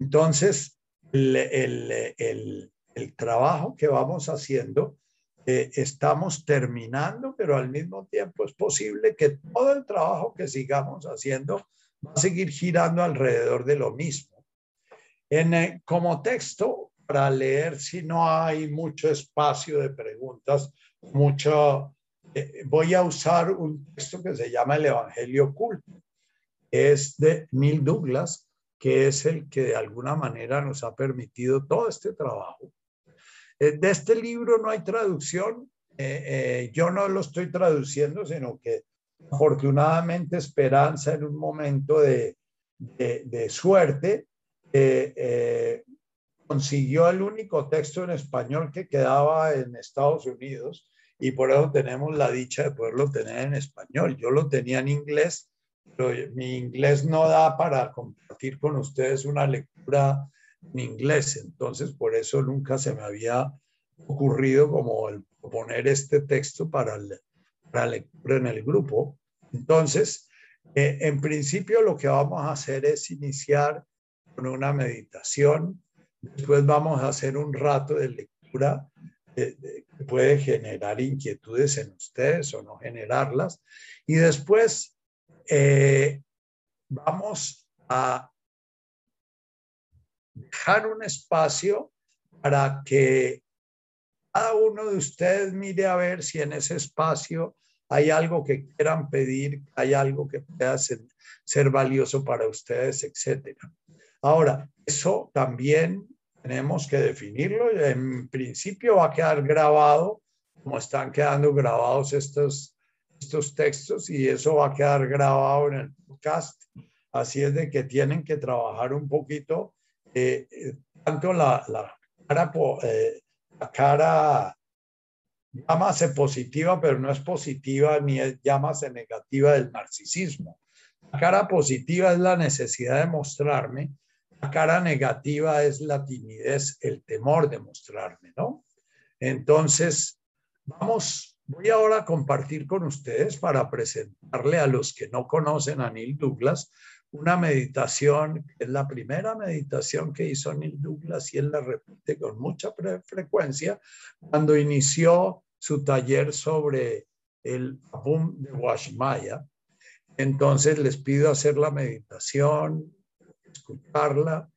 Entonces, el, el, el trabajo que vamos haciendo estamos terminando, pero al mismo tiempo es posible que todo el trabajo que sigamos haciendo va a seguir girando alrededor de lo mismo. En, eh, como texto, para leer, si no hay mucho espacio de preguntas, mucho, eh, voy a usar un texto que se llama El Evangelio Oculto. Es de Neil Douglas, que es el que de alguna manera nos ha permitido todo este trabajo de este libro no hay traducción. Eh, eh, yo no lo estoy traduciendo, sino que afortunadamente Esperanza en un momento de, de, suerte consiguió el único texto en español que quedaba en Estados Unidos y por eso tenemos la dicha de poderlo tener en español. Yo lo tenía en inglés, pero mi inglés no da para compartir con ustedes una lectura en inglés, entonces por eso nunca se me había ocurrido como el poner este texto para, la lectura en el grupo. Entonces, eh, en principio lo que vamos a hacer es iniciar con una meditación, después vamos a hacer un rato de lectura que puede generar inquietudes en ustedes o no generarlas, y después eh, vamos a dejar un espacio para que cada uno de ustedes mire a ver si en ese espacio hay algo que quieran pedir, hay algo que pueda ser, valioso para ustedes, etc. Ahora, eso también tenemos que definirlo. En principio va a quedar grabado, como están quedando grabados estos, estos textos, y eso va a quedar grabado en el podcast. Así es de que tienen que trabajar un poquito eh, tanto la, la cara, eh, la cara, llámase positiva, pero no es positiva ni es llámase negativa del narcisismo. La cara positiva es la necesidad de mostrarme, la cara negativa es la timidez, el temor de mostrarme, ¿no? Entonces, vamos, voy ahora a compartir con ustedes para presentarle a los que no conocen a Neil Douglas una meditación, es la primera meditación que hizo Neil Douglas y él la repite con mucha frecuencia cuando inició su taller sobre el Abum de Washmaya. Entonces les pido hacer la meditación, escucharla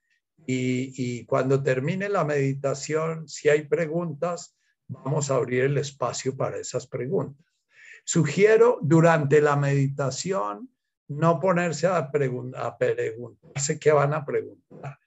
y, y cuando termine la meditación, si hay preguntas, vamos a abrir el espacio para esas preguntas. Sugiero durante la meditación no ponerse a, preguntarse qué van a preguntar.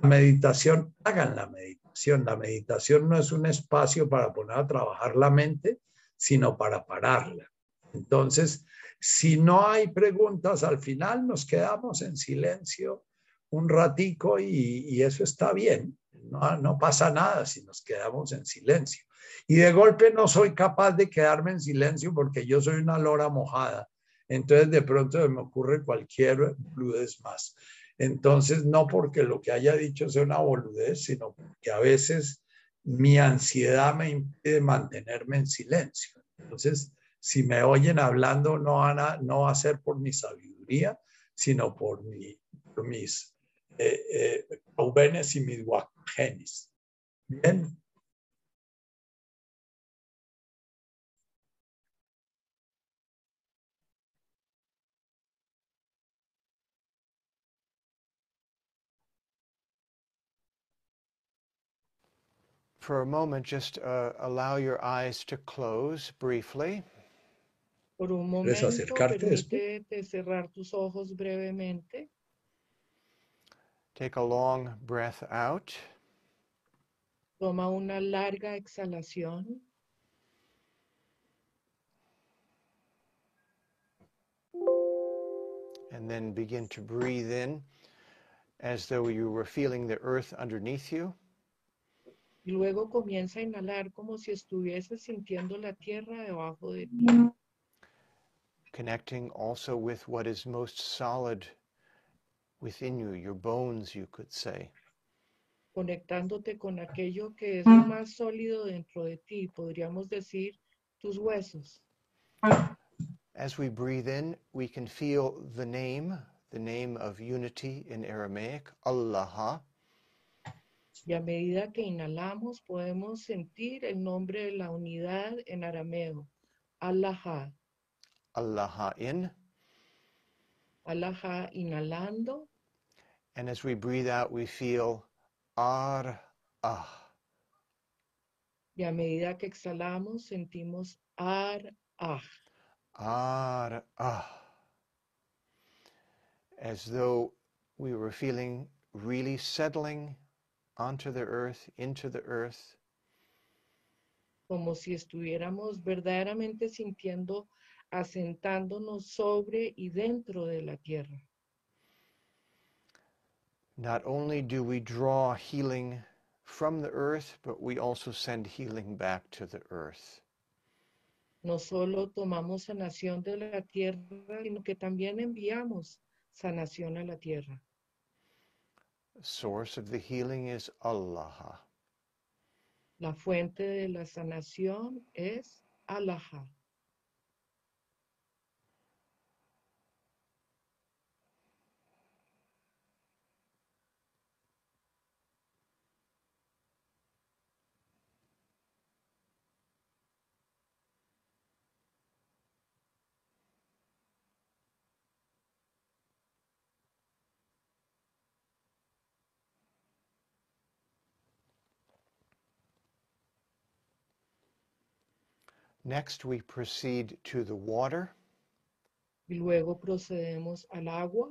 La meditación, hagan la meditación. La meditación no es un espacio para poner a trabajar la mente, sino para pararla. Entonces, si no hay preguntas, al final nos quedamos en silencio un ratico y, eso está bien. No pasa nada si nos quedamos en silencio. Y de golpe no soy capaz de quedarme en silencio porque yo soy una lora mojada entonces de pronto me ocurre cualquier boludez más. Entonces, no porque lo que haya dicho sea una boludez, sino porque a veces mi ansiedad me impide mantenerme en silencio. Entonces, si me oyen hablando, no, van a, no va a ser por mi sabiduría, sino por, mi, mis eh, eh, y mis guajenes. Bien. For a moment, just uh, allow your eyes to close briefly. Por un momento, permítete cerrar tus ojos brevemente. Take a long breath out. Toma una larga exhalación. And then begin to breathe in as though you were feeling the earth underneath you. Y luego comienza a inhalar como si estuviese sintiendo la tierra debajo de ti. Connecting also with what is most solid within you, your bones, you could say. Conectándote con aquello que es lo más sólido dentro de ti, podríamos decir tus huesos. As we breathe in, we can feel the name, the name of unity in Aramaic, Allah. Y a medida que inhalamos, podemos sentir el nombre de la unidad en arameo, Allah. Allah in. Allah inhalando. And as we breathe out, we feel ar ah. Y a medida que exhalamos, sentimos ar ah. Ar ah. As though we were feeling really settling onto the earth, into the earth. Como si estuviéramos verdaderamente sintiendo asentándonos sobre y dentro de la tierra. Not only do we draw healing from the earth, but we also send healing back to the earth. No solo tomamos sanación de la tierra, sino que también enviamos sanación a la tierra. Source of the healing is Allah. La fuente de la sanación es Allah. Next, we proceed to the water. Y luego procedemos al agua.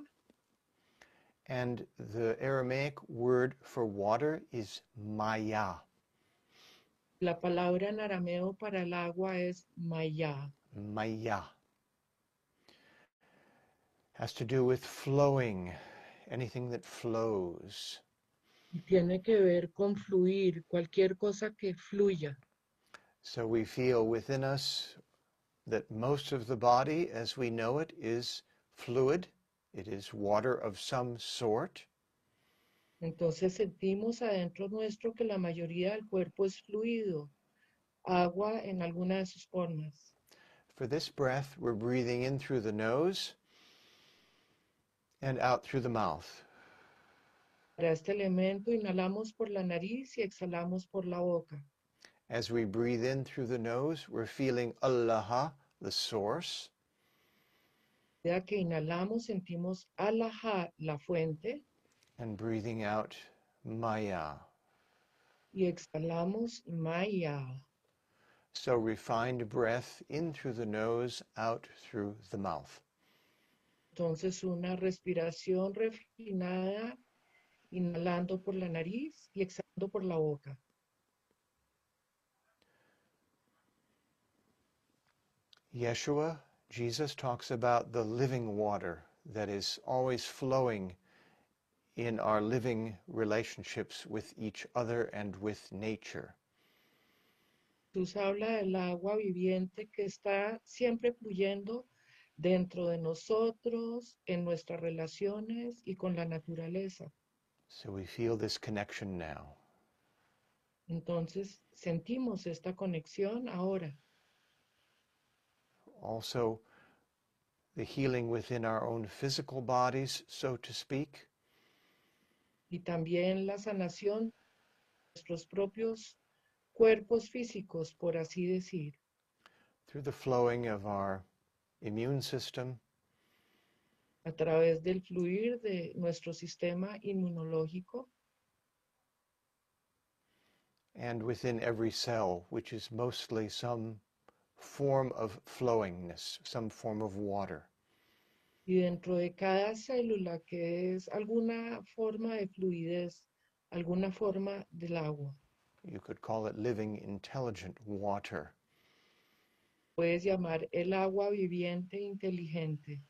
And the Aramaic word for water is maya. La palabra en arameo para el agua es maya. Maya. Has to do with flowing, anything that flows. Tiene que ver con fluir, cualquier cosa que fluya. So we feel within us that most of the body as we know it is fluid. It is water of some sort. Entonces sentimos adentro nuestro que la mayoría del cuerpo es fluido, agua en alguna de sus formas. For this breath, we're breathing in through the nose and out through the mouth. Para este elemento inhalamos por la nariz y exhalamos por la boca. As we breathe in through the nose, we're feeling Allah, the source. Ya que inhalamos, sentimos Allah, la fuente. And breathing out, Maya. Y exhalamos Maya. So refined breath in through the nose, out through the mouth. Entonces una respiración refinada, inhalando por la nariz y exhalando por la boca. Yeshua, Jesus talks about the living water that is always flowing in our living relationships with each other and with nature. Jesús habla del agua viviente que está siempre fluyendo dentro de nosotros, en nuestras relaciones y con la naturaleza. So we feel this connection now. Entonces sentimos esta conexión ahora. Also the healing within our own physical bodies, so to speak. Y también la sanación de nuestros propios cuerpos físicos, por así decir. Through the flowing of our immune system. A través del fluir de nuestro sistema inmunológico. And within every cell, which is mostly some form of flowingness, some form of water. Y dentro de cada célula que es alguna forma de fluidez, alguna forma del agua. You could call it living intelligent water. Puedes llamar el agua viviente inteligente.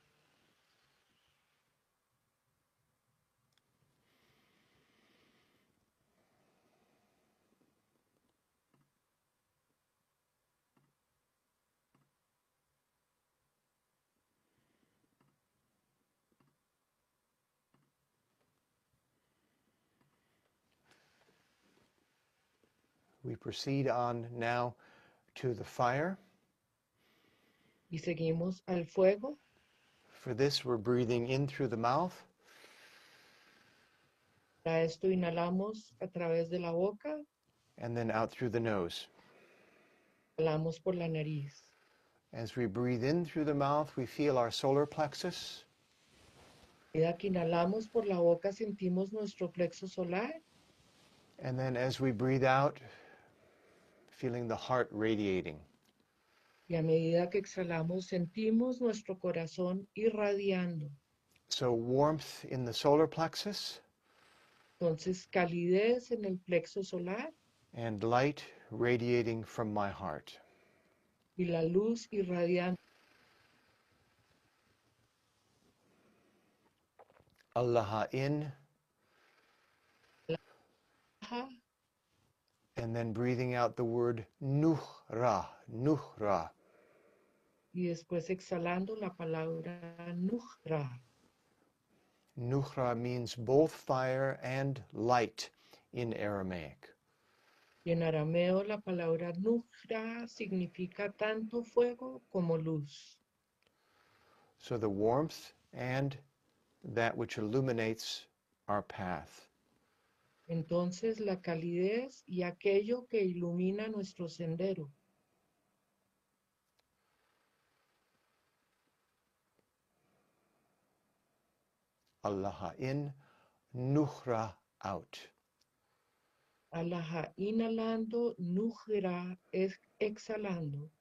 Proceed on now to the fire. y seguimos al fuego. For this, we're breathing in through the mouth. Para esto inhalamos a través de la boca, and then out through the nose. exhalamos por la nariz. As we breathe in through the mouth, we feel our solar plexus. A medida que inhalamos por la boca sentimos nuestro plexo solar And then as we breathe out, feeling the heart radiating. y a medida que exhalamos sentimos nuestro corazón irradiando. So warmth in the solar plexus Entonces calidez en el plexo solar and light radiating from my heart. y la luz irradiando. Allah in, and then breathing out the word nuhra, nuhra. y después exhalando la palabra Nuhra. Nuhra means both fire and light in Aramaic. Y en arameo la palabra Nuhra significa tanto fuego como luz. So the warmth and that which illuminates our path. Entonces la calidez y aquello que ilumina nuestro sendero. Allah in, nuhra out. Alaha inhalando, Nuhra exhalando.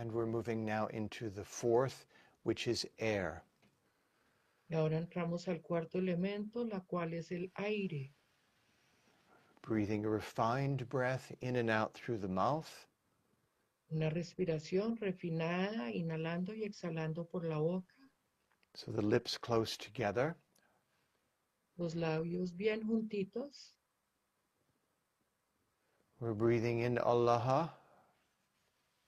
And we're moving now into the fourth, which is air. Y ahora entramos al cuarto elemento, la cual es el aire. Breathing a refined breath in and out through the mouth. Una respiración refinada, inhalando y exhalando por la boca. So the lips close together. Los labios bien juntitos. We're breathing in Allah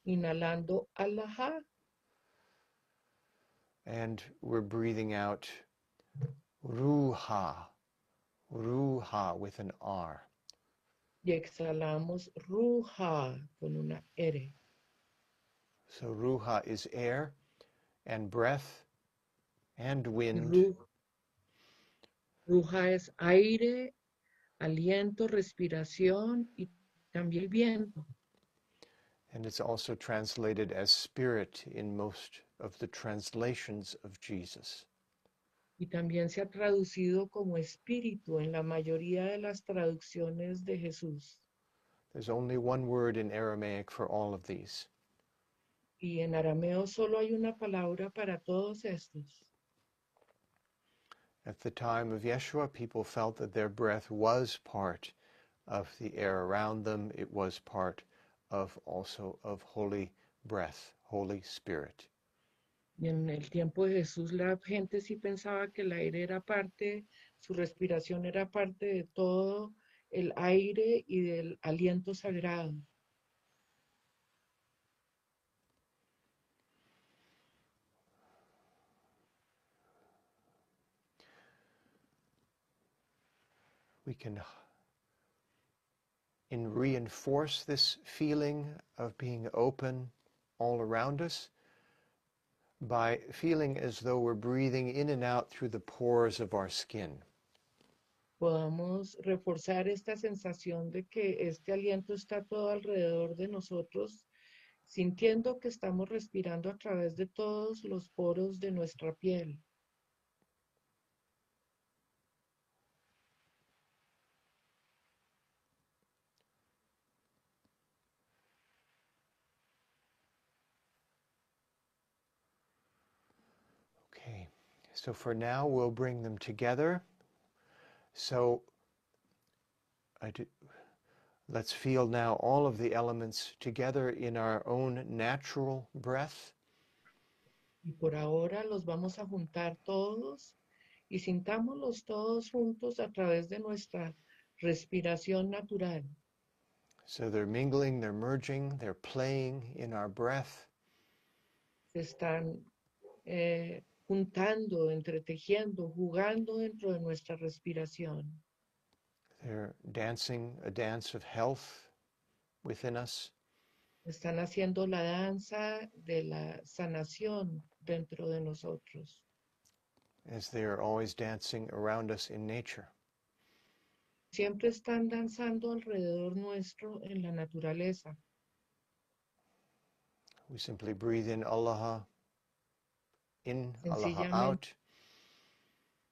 Inhalando Alaha and we're breathing out Ruha, Ruha with an R. y exhalamos Ruha con una R. So Ruha is air and breath and wind. Ru- Ruja es aire, aliento, respiración y también viento. And it's also translated as spirit in most of the translations of Jesus. Y también se ha traducido como espíritu en la mayoría de las traducciones de Jesús. There's only one word in Aramaic for all of these. Y en arameo solo hay una palabra para todos estos. At the time of Yeshua, people felt that their breath was part of the air around them. It was part of also of holy breath, Holy Spirit. Y en el tiempo de Jesús la gente sí pensaba que el aire era parte, su respiración era parte de todo el aire y del aliento sagrado. We can in reinforce this feeling of being open all around us by feeling as though we're breathing in and out through the pores of our skin. Podamos reforzar esta sensación de que este aliento está todo alrededor de nosotros, sintiendo que estamos respirando a través de todos los poros de nuestra piel. So for now we'll bring them together. So I do, let's feel now all of the elements together in our own natural breath. Y por ahora los vamos a juntar todos y sintámoslos todos juntos a través de nuestra respiración natural. So they're mingling, they're merging, they're playing in our breath. Se están eh, juntando, entretejiendo, jugando dentro de nuestra respiración. They're dancing a dance of health within us. Están haciendo la danza de la sanación dentro de nosotros. as they are always dancing around us in nature. Siempre están danzando alrededor nuestro en la naturaleza. We simply breathe in Allah, in Sencillamente. out,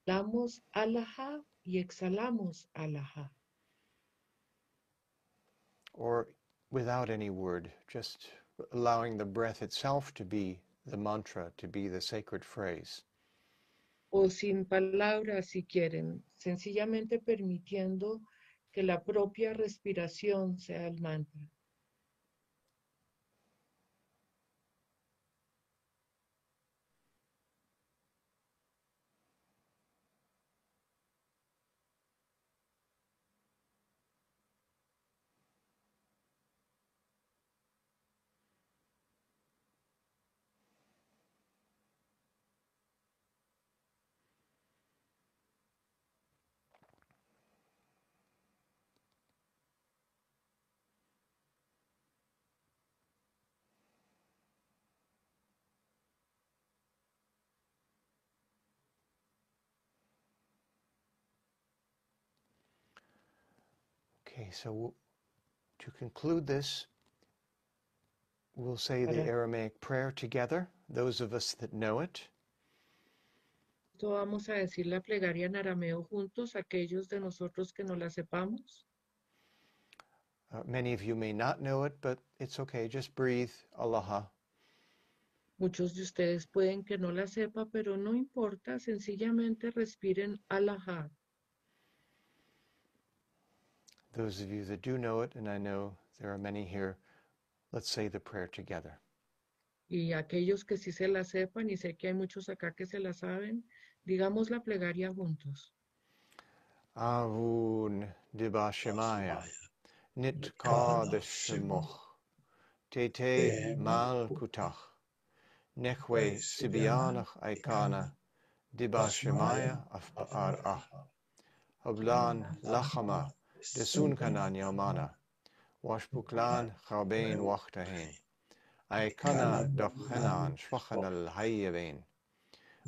Damos alaha y exhalamos alaha. or without any word, just allowing the breath itself to be the mantra, to be the sacred phrase. O sin palabras si quieren, sencillamente permitiendo que la propia respiración sea el mantra. So to conclude this, we'll say the Aramaic prayer together, those of us that know it. Esto vamos a decir la plegaria en arameo juntos, aquellos de nosotros que no la sepamos. Uh, many of you may not know it, but it's okay. Just breathe Allah. Muchos de ustedes pueden que no la sepa, pero no importa, sencillamente respiren alaha. Those of you that do know it, and I know there are many here, let's say the prayer together. Y aquellos que sí se la sepan, y sé que hay muchos acá que se la saben, digamos la plegaria juntos. Avun dibashemaya, nit kadeshemoch, te te mal kutach, nechwe sibianach aikana, dibashemaya af ar ah, hablan lachama, دسون كنان يمانا واش بوكلان خابين وقتهين أي كنا دفخنان شفخن الهيبين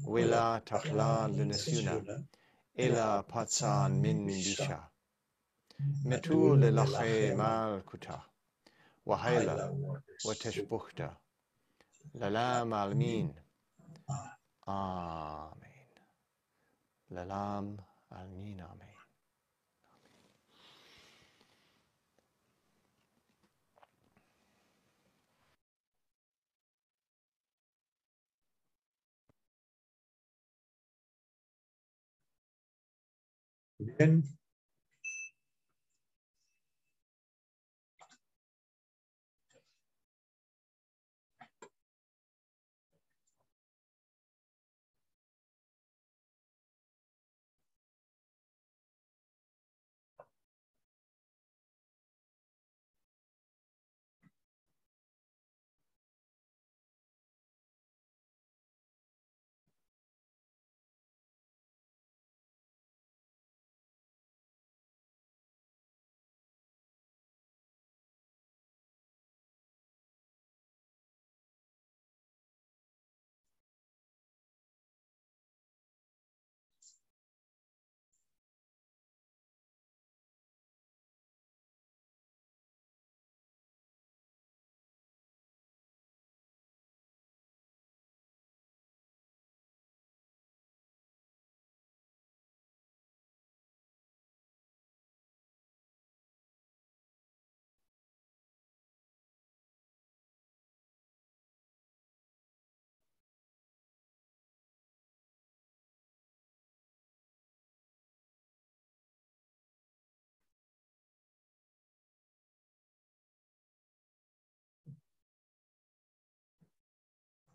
ولا تخلان لنسيونا إلا باتسان من بيشا متول لخي مال كتا وهيلا وتشبختا للام المين آمين للام المين آمين Bien.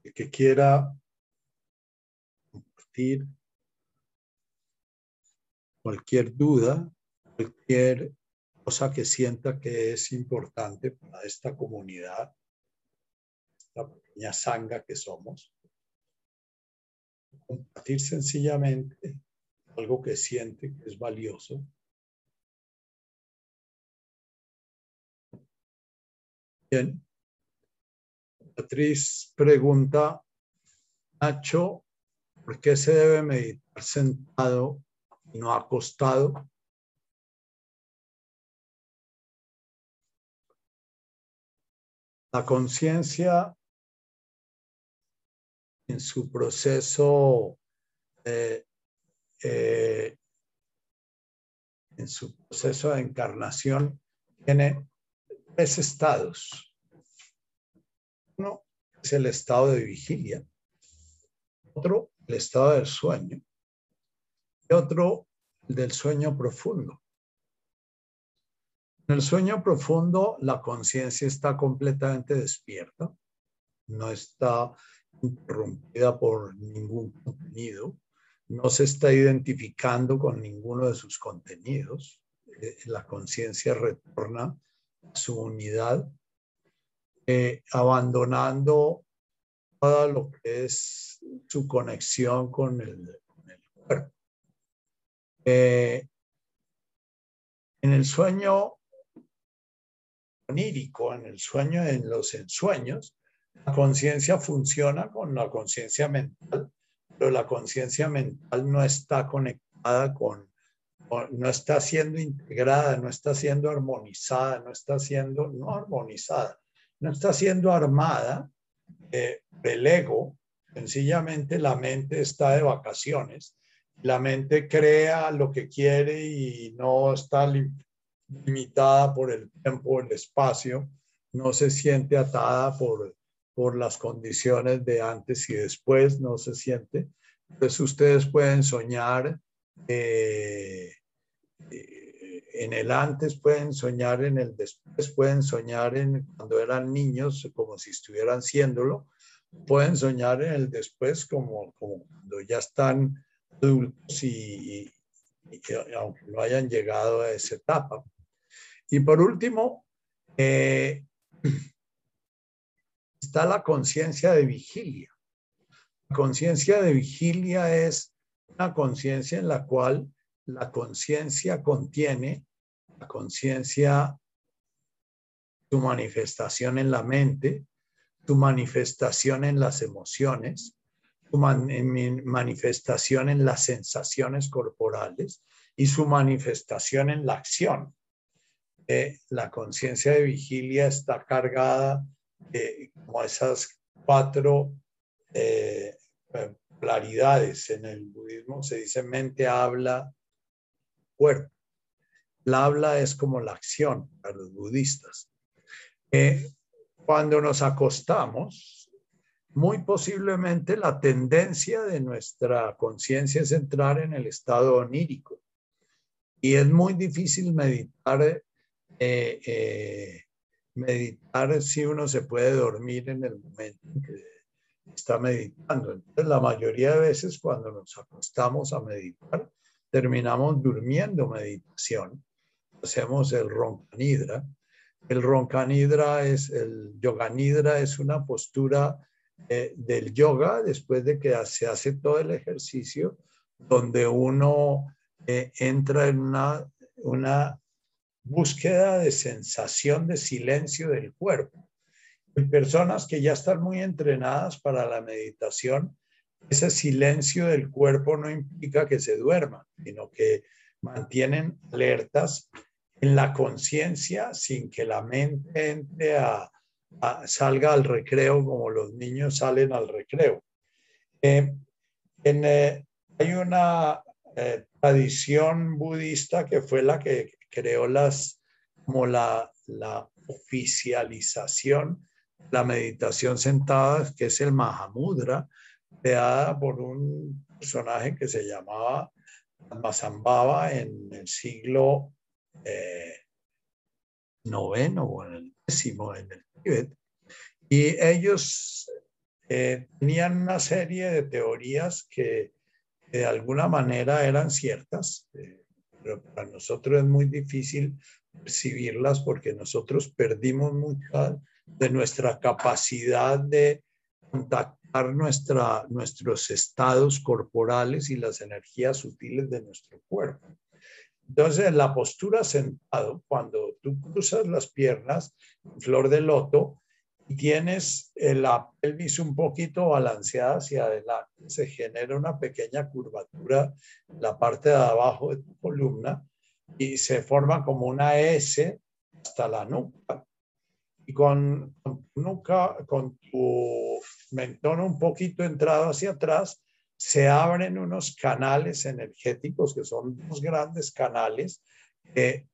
El que quiera compartir cualquier duda, cualquier cosa que sienta que es importante para esta comunidad, esta pequeña sanga que somos. Compartir sencillamente algo que siente que es valioso. Bien. Beatriz pregunta, Nacho, ¿por qué se debe meditar sentado y no acostado? La conciencia en su proceso eh, en su proceso de encarnación tiene tres estados. Es el estado de vigilia, otro el estado del sueño y otro el del sueño profundo. En el sueño profundo la conciencia está completamente despierta, no está interrumpida por ningún contenido, no se está identificando con ninguno de sus contenidos. Eh, la conciencia retorna a su unidad, eh, abandonando todo lo que es su conexión con el, cuerpo. Eh, en el sueño onírico, en el sueño, en los ensueños, la conciencia funciona con la conciencia mental pero la conciencia mental no está conectada con, no está siendo integrada, no está siendo armonizada, no está siendo, no armonizada, no está siendo armada eh, ego. Sencillamente la mente está de vacaciones. La mente crea lo que quiere y no está limitada por el tiempo, el espacio, no se siente atada por por las condiciones de antes y después, no se siente. Entonces ustedes pueden soñar eh, eh, en el antes, pueden soñar en el después, pueden soñar en cuando eran niños como si estuvieran siéndolo, pueden soñar en el después como, cuando ya están adultos y, aunque no hayan llegado a esa etapa. Y por último, eh, está la conciencia de vigilia. La conciencia de vigilia es una conciencia en la cual la conciencia contiene la conciencia, tu manifestación en la mente, tu manifestación en las emociones, tu manifestación en las sensaciones corporales y su manifestación en la acción. Eh, la conciencia de vigilia está cargada eh, como esas cuatro eh, claridades. En el budismo se dice mente, habla, cuerpo. La habla es como la acción para los budistas. Eh, cuando nos acostamos, muy posiblemente la tendencia de nuestra conciencia es entrar en el estado onírico. Y es muy difícil meditar eh, meditar si uno se puede dormir en el momento en que está meditando. Entonces, la mayoría de veces cuando nos acostamos a meditar, terminamos durmiendo meditación. Hacemos el roncanidra. El roncanidra es, el yoganidra es una postura eh, del yoga después de que se hace todo el ejercicio, donde uno eh, entra en una, una búsqueda de sensación de silencio del cuerpo. En personas que ya están muy entrenadas para la meditación, ese silencio del cuerpo no implica que se duerman, sino que mantienen alertas en la conciencia sin que la mente entre a, salga al recreo como los niños salen al recreo. Eh, eh, hay una eh, tradición budista que fue la que creó las, como la, la oficialización, la meditación sentada, que es el Mahamudra, creada por un personaje que se llamaba Masambhava en el siglo eh, noveno o en el décimo en el Tíbet. Y ellos eh, tenían una serie de teorías que de alguna manera eran ciertas, eh, pero para nosotros es muy difícil percibirlas porque nosotros perdimos mucha de nuestra capacidad de contactar nuestra, nuestros estados corporales y las energías sutiles de nuestro cuerpo. Entonces, la postura sentado, cuando tú cruzas las piernas, flor de loto, y tienes la pelvis un poquito balanceada hacia adelante, se genera una pequeña curvatura en la parte de abajo de tu columna y se forma como una S hasta la nuca. Y con, con nuca, con tu mentón un poquito entrado hacia atrás, se abren unos canales energéticos que son dos grandes canales. que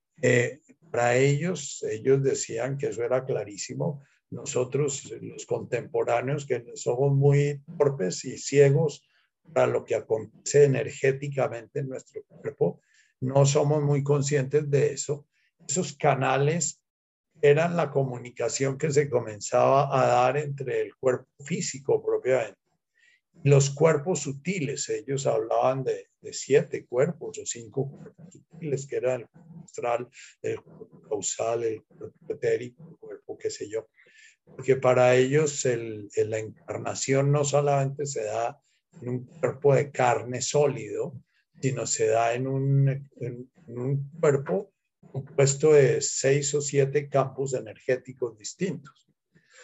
para ellos, ellos decían que eso era clarísimo. Nosotros, los contemporáneos, que somos muy torpes y ciegos para lo que acontece energéticamente en nuestro cuerpo, no somos muy conscientes de eso. Esos canales eran la comunicación que se comenzaba a dar entre el cuerpo físico propiamente los cuerpos sutiles, ellos hablaban de, siete cuerpos o cinco cuerpos sutiles, que eran el astral, el cuerpo causal, el cuerpo etérico, el cuerpo qué sé yo. Porque para ellos el, la encarnación no solamente se da en un cuerpo de carne sólido, sino se da en un, en un cuerpo compuesto de seis o siete campos energéticos distintos.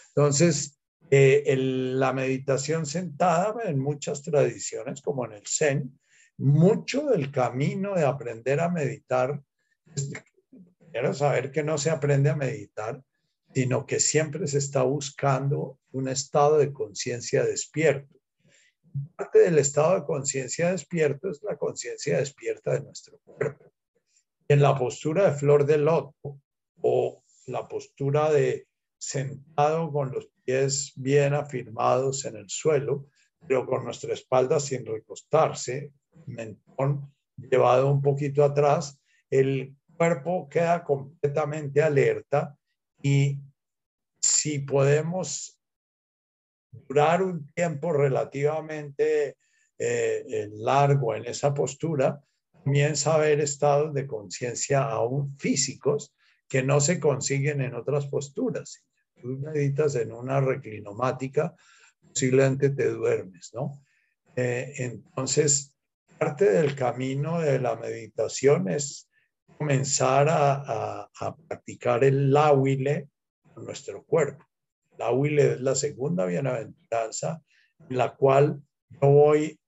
Entonces, eh, la meditación sentada en muchas tradiciones, como en el Zen, mucho del camino de aprender a meditar, quiero saber que no se aprende a meditar, sino que siempre se está buscando un estado de conciencia despierto. Parte del estado de conciencia despierto es la conciencia despierta de nuestro cuerpo. En la postura de flor de loto o la postura de sentado con los pies bien afirmados en el suelo, pero con nuestra espalda sin recostarse, mentón llevado un poquito atrás, el cuerpo queda completamente alerta y si podemos durar un tiempo relativamente eh, largo en esa postura, comienza a haber estados de conciencia aún físicos que no se consiguen en otras posturas tú meditas en una reclinomática, posiblemente te duermes, ¿no? Eh, entonces, parte del camino de la meditación es comenzar a, practicar el láhuile en nuestro cuerpo. Láhuile es la segunda bienaventuranza en la cual yo voy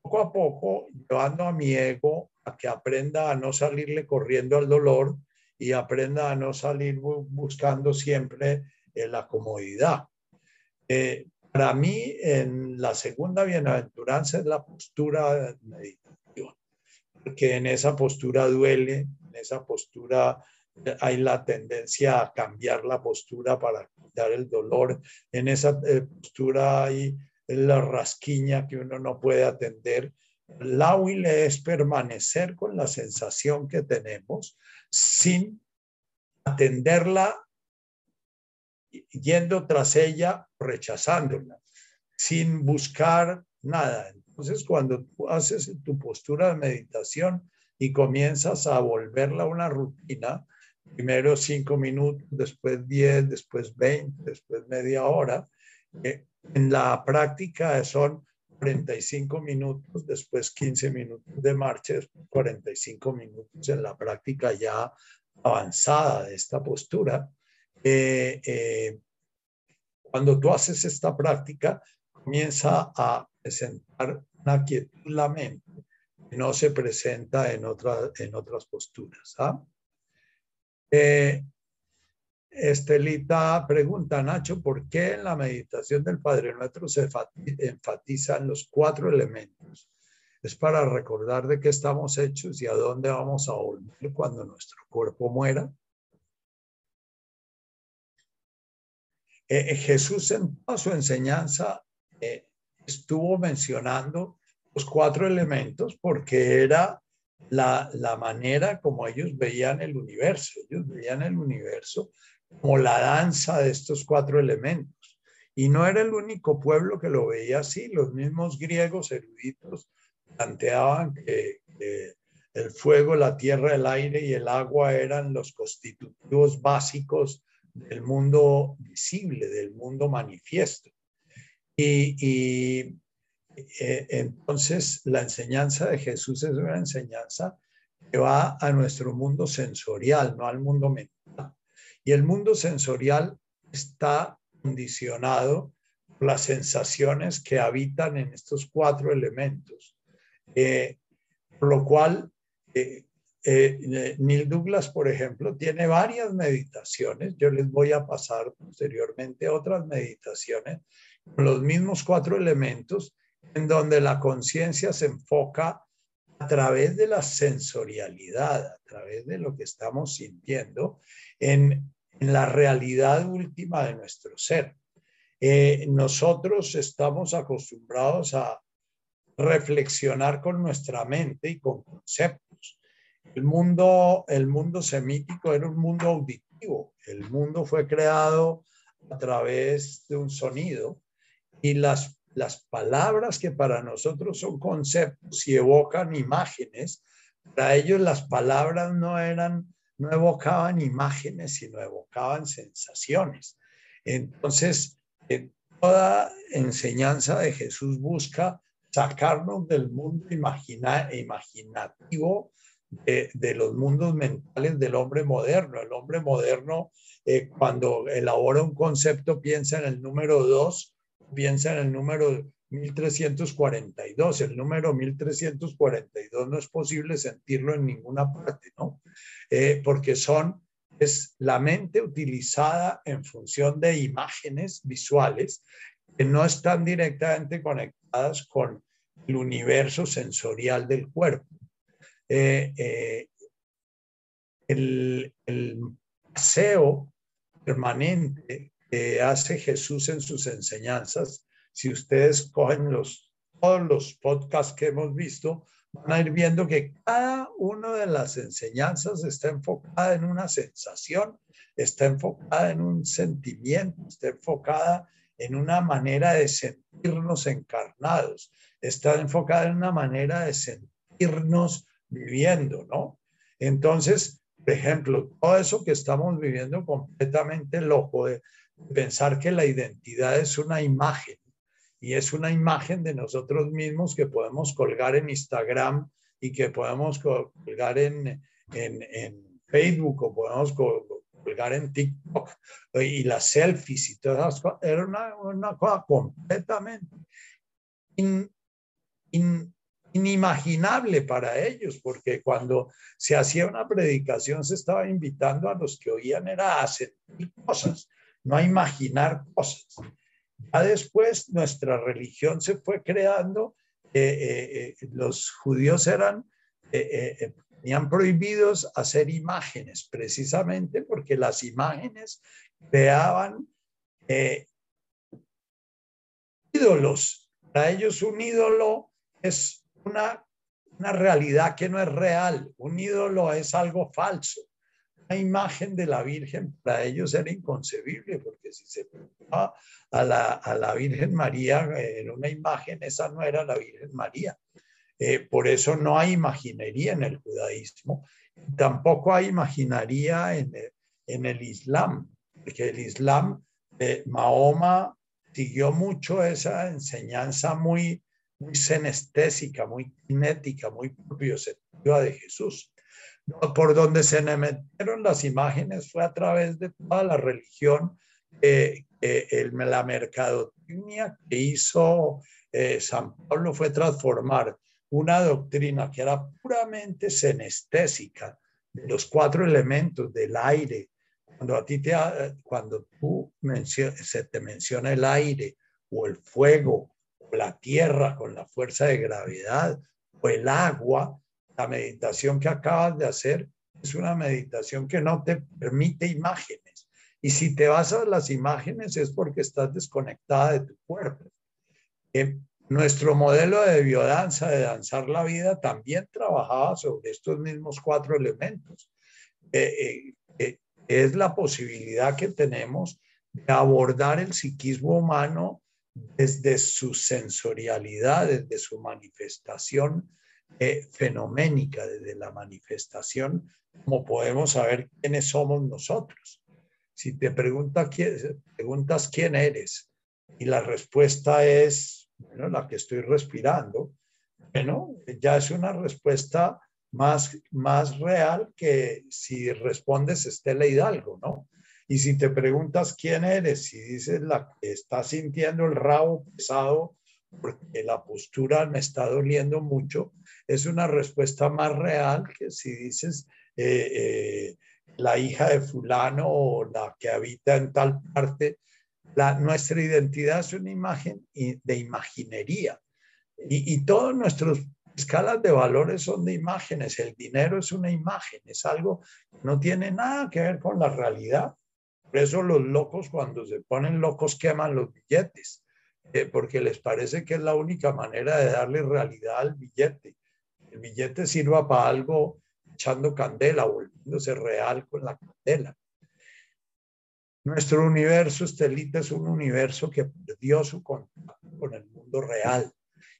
poco a poco llevando a mi ego a que aprenda a no salirle corriendo al dolor y aprenda a no salir buscando siempre eh, la comodidad. Eh, para mí, en la segunda bienaventuranza es la postura meditativa, porque en esa postura duele, en esa postura eh, hay la tendencia a cambiar la postura para quitar el dolor, en esa postura hay la rasquiña que uno no puede atender. La huile es permanecer con la sensación que tenemos, sin atenderla yendo tras ella, rechazándola, sin buscar nada. Entonces, cuando tú haces tu postura de meditación y comienzas a volverla una rutina, primero cinco minutos, después diez, después veinte, después media hora, eh, en la práctica son 45 minutos, después 15 minutos de marcha, después 45 minutos en la práctica ya avanzada de esta postura. Eh, eh, cuando tú haces esta práctica, comienza a presentar una quietud la mente no se presenta en, en otras posturas. ¿ah? Eh, Estelita pregunta, Nacho, ¿por qué en la meditación del Padre Nuestro se enfatizan los cuatro elementos? Es para recordar de qué estamos hechos y a dónde vamos a volver cuando nuestro cuerpo muera. Eh, eh, Jesús en su enseñanza eh, estuvo mencionando los cuatro elementos porque era la, la, manera como ellos veían el universo. Ellos veían el universo como la danza de estos cuatro elementos. Y no era el único pueblo que lo veía así. Los mismos griegos eruditos planteaban que, el fuego, la tierra, el aire y el agua eran los constitutivos básicos del mundo visible, del mundo manifiesto. Y, eh, entonces la enseñanza de Jesús es una enseñanza que va a nuestro mundo sensorial, no al mundo mental. Y el mundo sensorial está condicionado por las sensaciones que habitan en estos cuatro elementos. Eh, por lo cual, eh, eh, Neil Douglas, por ejemplo, tiene varias meditaciones. Yo les voy a pasar posteriormente otras meditaciones con los mismos cuatro elementos en donde la conciencia se enfoca a través de la sensorialidad, a través de lo que estamos sintiendo en, en la realidad última de nuestro ser. Eh, nosotros estamos acostumbrados a reflexionar con nuestra mente y con conceptos. El mundo, el mundo semítico era un mundo auditivo. El mundo fue creado a través de un sonido y las, las palabras que para nosotros son conceptos y evocan imágenes, para ellos las palabras no eran, no evocaban imágenes, sino evocaban sensaciones. Entonces, eh, toda enseñanza de Jesús busca sacarnos del mundo imaginativo de, los mundos mentales del hombre moderno. El hombre moderno, eh, cuando elabora un concepto, piensa en el número dos, piensa en el número 1342. El número 1342 no es posible sentirlo en ninguna parte, ¿no? Eh, porque son, es la mente utilizada en función de imágenes visuales que no están directamente conectadas con el universo sensorial del cuerpo. Eh, eh, el, el paseo permanente que hace Jesús en sus enseñanzas, si ustedes cogen los, todos los podcasts que hemos visto, van a ir viendo que cada una de las enseñanzas está enfocada en una sensación, está enfocada en un sentimiento, está enfocada en una manera de sentirnos encarnados, está enfocada en una manera de sentirnos viviendo, ¿no? Entonces, por ejemplo, todo eso que estamos viviendo completamente loco de pensar que la identidad es una imagen y es una imagen de nosotros mismos que podemos colgar en Instagram y que podemos colgar en, en, en Facebook o podemos colgar en TikTok y las selfies y todas esas cosas, era una, una cosa completamente inimaginable para ellos, porque cuando se hacía una predicación se estaba invitando a los que oían era a sentir cosas, no a imaginar cosas. Ya después nuestra religión se fue creando, eh, eh, eh, los judíos eran tenían prohibidos hacer imágenes, precisamente porque las imágenes creaban ídolos. Para ellos un ídolo es una, una realidad que no es real, un ídolo es algo falso. Una imagen de la Virgen para ellos era inconcebible, porque si se ponía a la, a la Virgen María en una imagen, esa no era la Virgen María. Eh, por eso no hay imaginería en el judaísmo, tampoco hay imaginaría en el, Islam, porque el Islam, eh, Mahoma siguió mucho esa enseñanza muy, muy senestésica, muy cinética, muy propioceptiva de Jesús. Por donde se metieron las imágenes fue a través de toda la religión, eh, la mercadotecnia que hizo San Pablo fue transformar una doctrina que era puramente senestésica de los cuatro elementos del aire. Cuando a ti te, cuando tú se te menciona el aire o el fuego o la tierra con la fuerza de gravedad o el agua, la meditación que acabas de hacer es una meditación que no te permite imágenes. Y si te vas a las imágenes es porque estás desconectada de tu cuerpo. Eh, nuestro modelo de biodanza, de danzar la vida, también trabajaba sobre estos mismos cuatro elementos. Eh, eh, es la posibilidad que tenemos de abordar el psiquismo humano desde su sensorialidad, desde su manifestación eh, fenoménica, desde la manifestación, como podemos saber quiénes somos nosotros. Si te preguntas quién eres y la respuesta es, bueno, la que estoy respirando, bueno, ya es una respuesta más, más real que si respondes Estela Hidalgo, ¿no? Y si te preguntas quién eres, si dices la que está sintiendo el rabo pesado porque la postura me está doliendo mucho, es una respuesta más real que si dices eh, eh, la hija de fulano o la que habita en tal parte. La, nuestra identidad es una imagen de imaginería y, y todos nuestros escalas de valores son de imágenes. El dinero es una imagen, es algo que no tiene nada que ver con la realidad. Por eso los locos cuando se ponen locos queman los billetes, eh, porque les parece que es la única manera de darle realidad al billete. El billete sirva para algo echando candela, volviéndose real con la candela. Nuestro universo, Estelita, es un universo que perdió su contacto con el mundo real.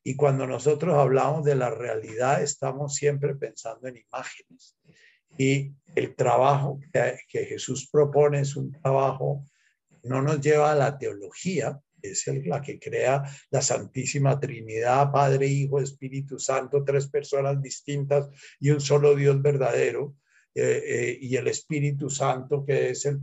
Y cuando nosotros hablamos de la realidad, estamos siempre pensando en imágenes. Y el trabajo que, que Jesús propone es un trabajo que no nos lleva a la teología, es la que crea la Santísima Trinidad, Padre, Hijo, Espíritu Santo, tres personas distintas y un solo Dios verdadero, eh, eh, y el Espíritu Santo, que es el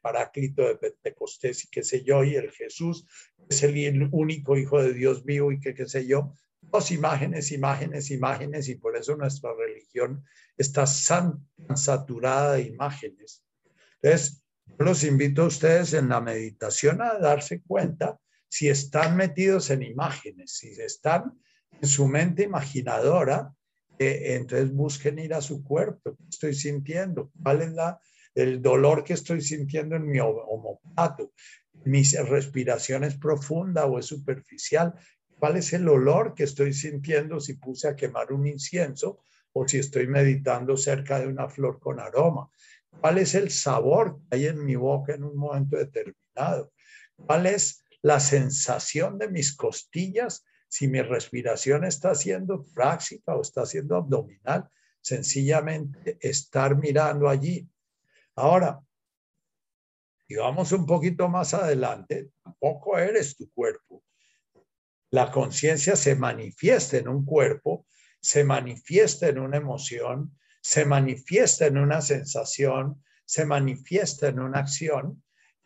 paráclito de Pentecostés y qué sé yo, y el Jesús, que es el único Hijo de Dios vivo y que qué sé yo, dos imágenes, imágenes, imágenes, y por eso nuestra religión está tan saturada de imágenes. Entonces, los invito a ustedes en la meditación a darse cuenta si están metidos en imágenes, si están en su mente imaginadora, eh, entonces busquen ir a su cuerpo. ¿Qué estoy sintiendo? ¿Cuál es la, el dolor que estoy sintiendo en mi homoplato? ¿Mi respiración es profunda o es superficial? ¿Cuál es el olor que estoy sintiendo si puse a quemar un incienso o si estoy meditando cerca de una flor con aroma? ¿Cuál es el sabor que hay en mi boca en un momento determinado? ¿Cuál es la sensación de mis costillas si mi respiración está siendo práctica o está siendo abdominal? Sencillamente estar mirando allí. Ahora, si vamos un poquito más adelante, tampoco eres tu cuerpo. La conciencia se manifiesta en un cuerpo, se manifiesta en una emoción, se manifiesta en una sensación, se manifiesta en una acción,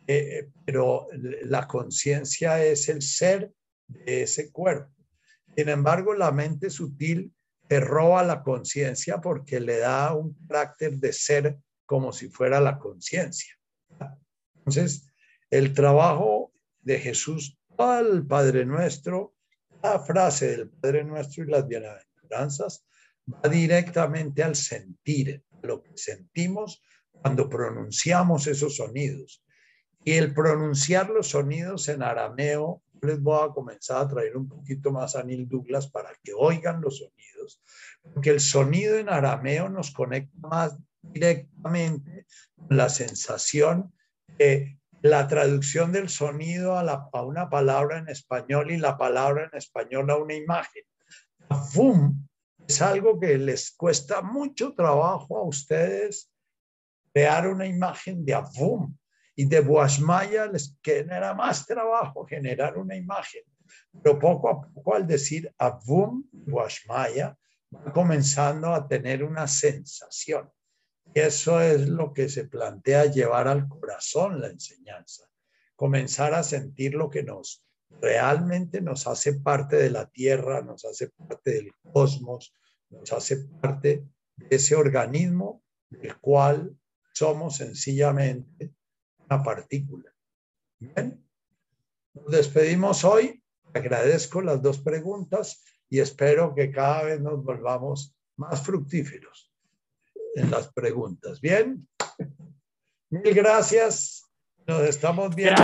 eh, pero la conciencia es el ser de ese cuerpo. Sin embargo, la mente sutil te roba la conciencia porque le da un carácter de ser como si fuera la conciencia. Entonces, el trabajo de Jesús, al Padre Nuestro, la frase del Padre Nuestro y las bienaventuranzas, va directamente al sentir, lo que sentimos cuando pronunciamos esos sonidos. Y el pronunciar los sonidos en arameo, les voy a comenzar a traer un poquito más a Neil Douglas para que oigan los sonidos, porque el sonido en arameo nos conecta más directamente con la sensación de la traducción del sonido a, una palabra en español y la palabra en español a una imagen. Boom es algo que les cuesta mucho trabajo a ustedes crear una imagen de Avum y de Boasmaya les genera más trabajo generar una imagen. Pero poco a poco al decir Avum, Boasmaya, va comenzando a tener una sensación. Y eso es lo que se plantea llevar al corazón la enseñanza. Comenzar a sentir lo que nos realmente nos hace parte de la tierra, nos hace parte del cosmos, nos hace parte de ese organismo del cual somos sencillamente una partícula. Bien, nos despedimos hoy. Agradezco las dos preguntas y espero que cada vez nos volvamos más fructíferos en las preguntas. Bien, mil gracias. Nos estamos viendo.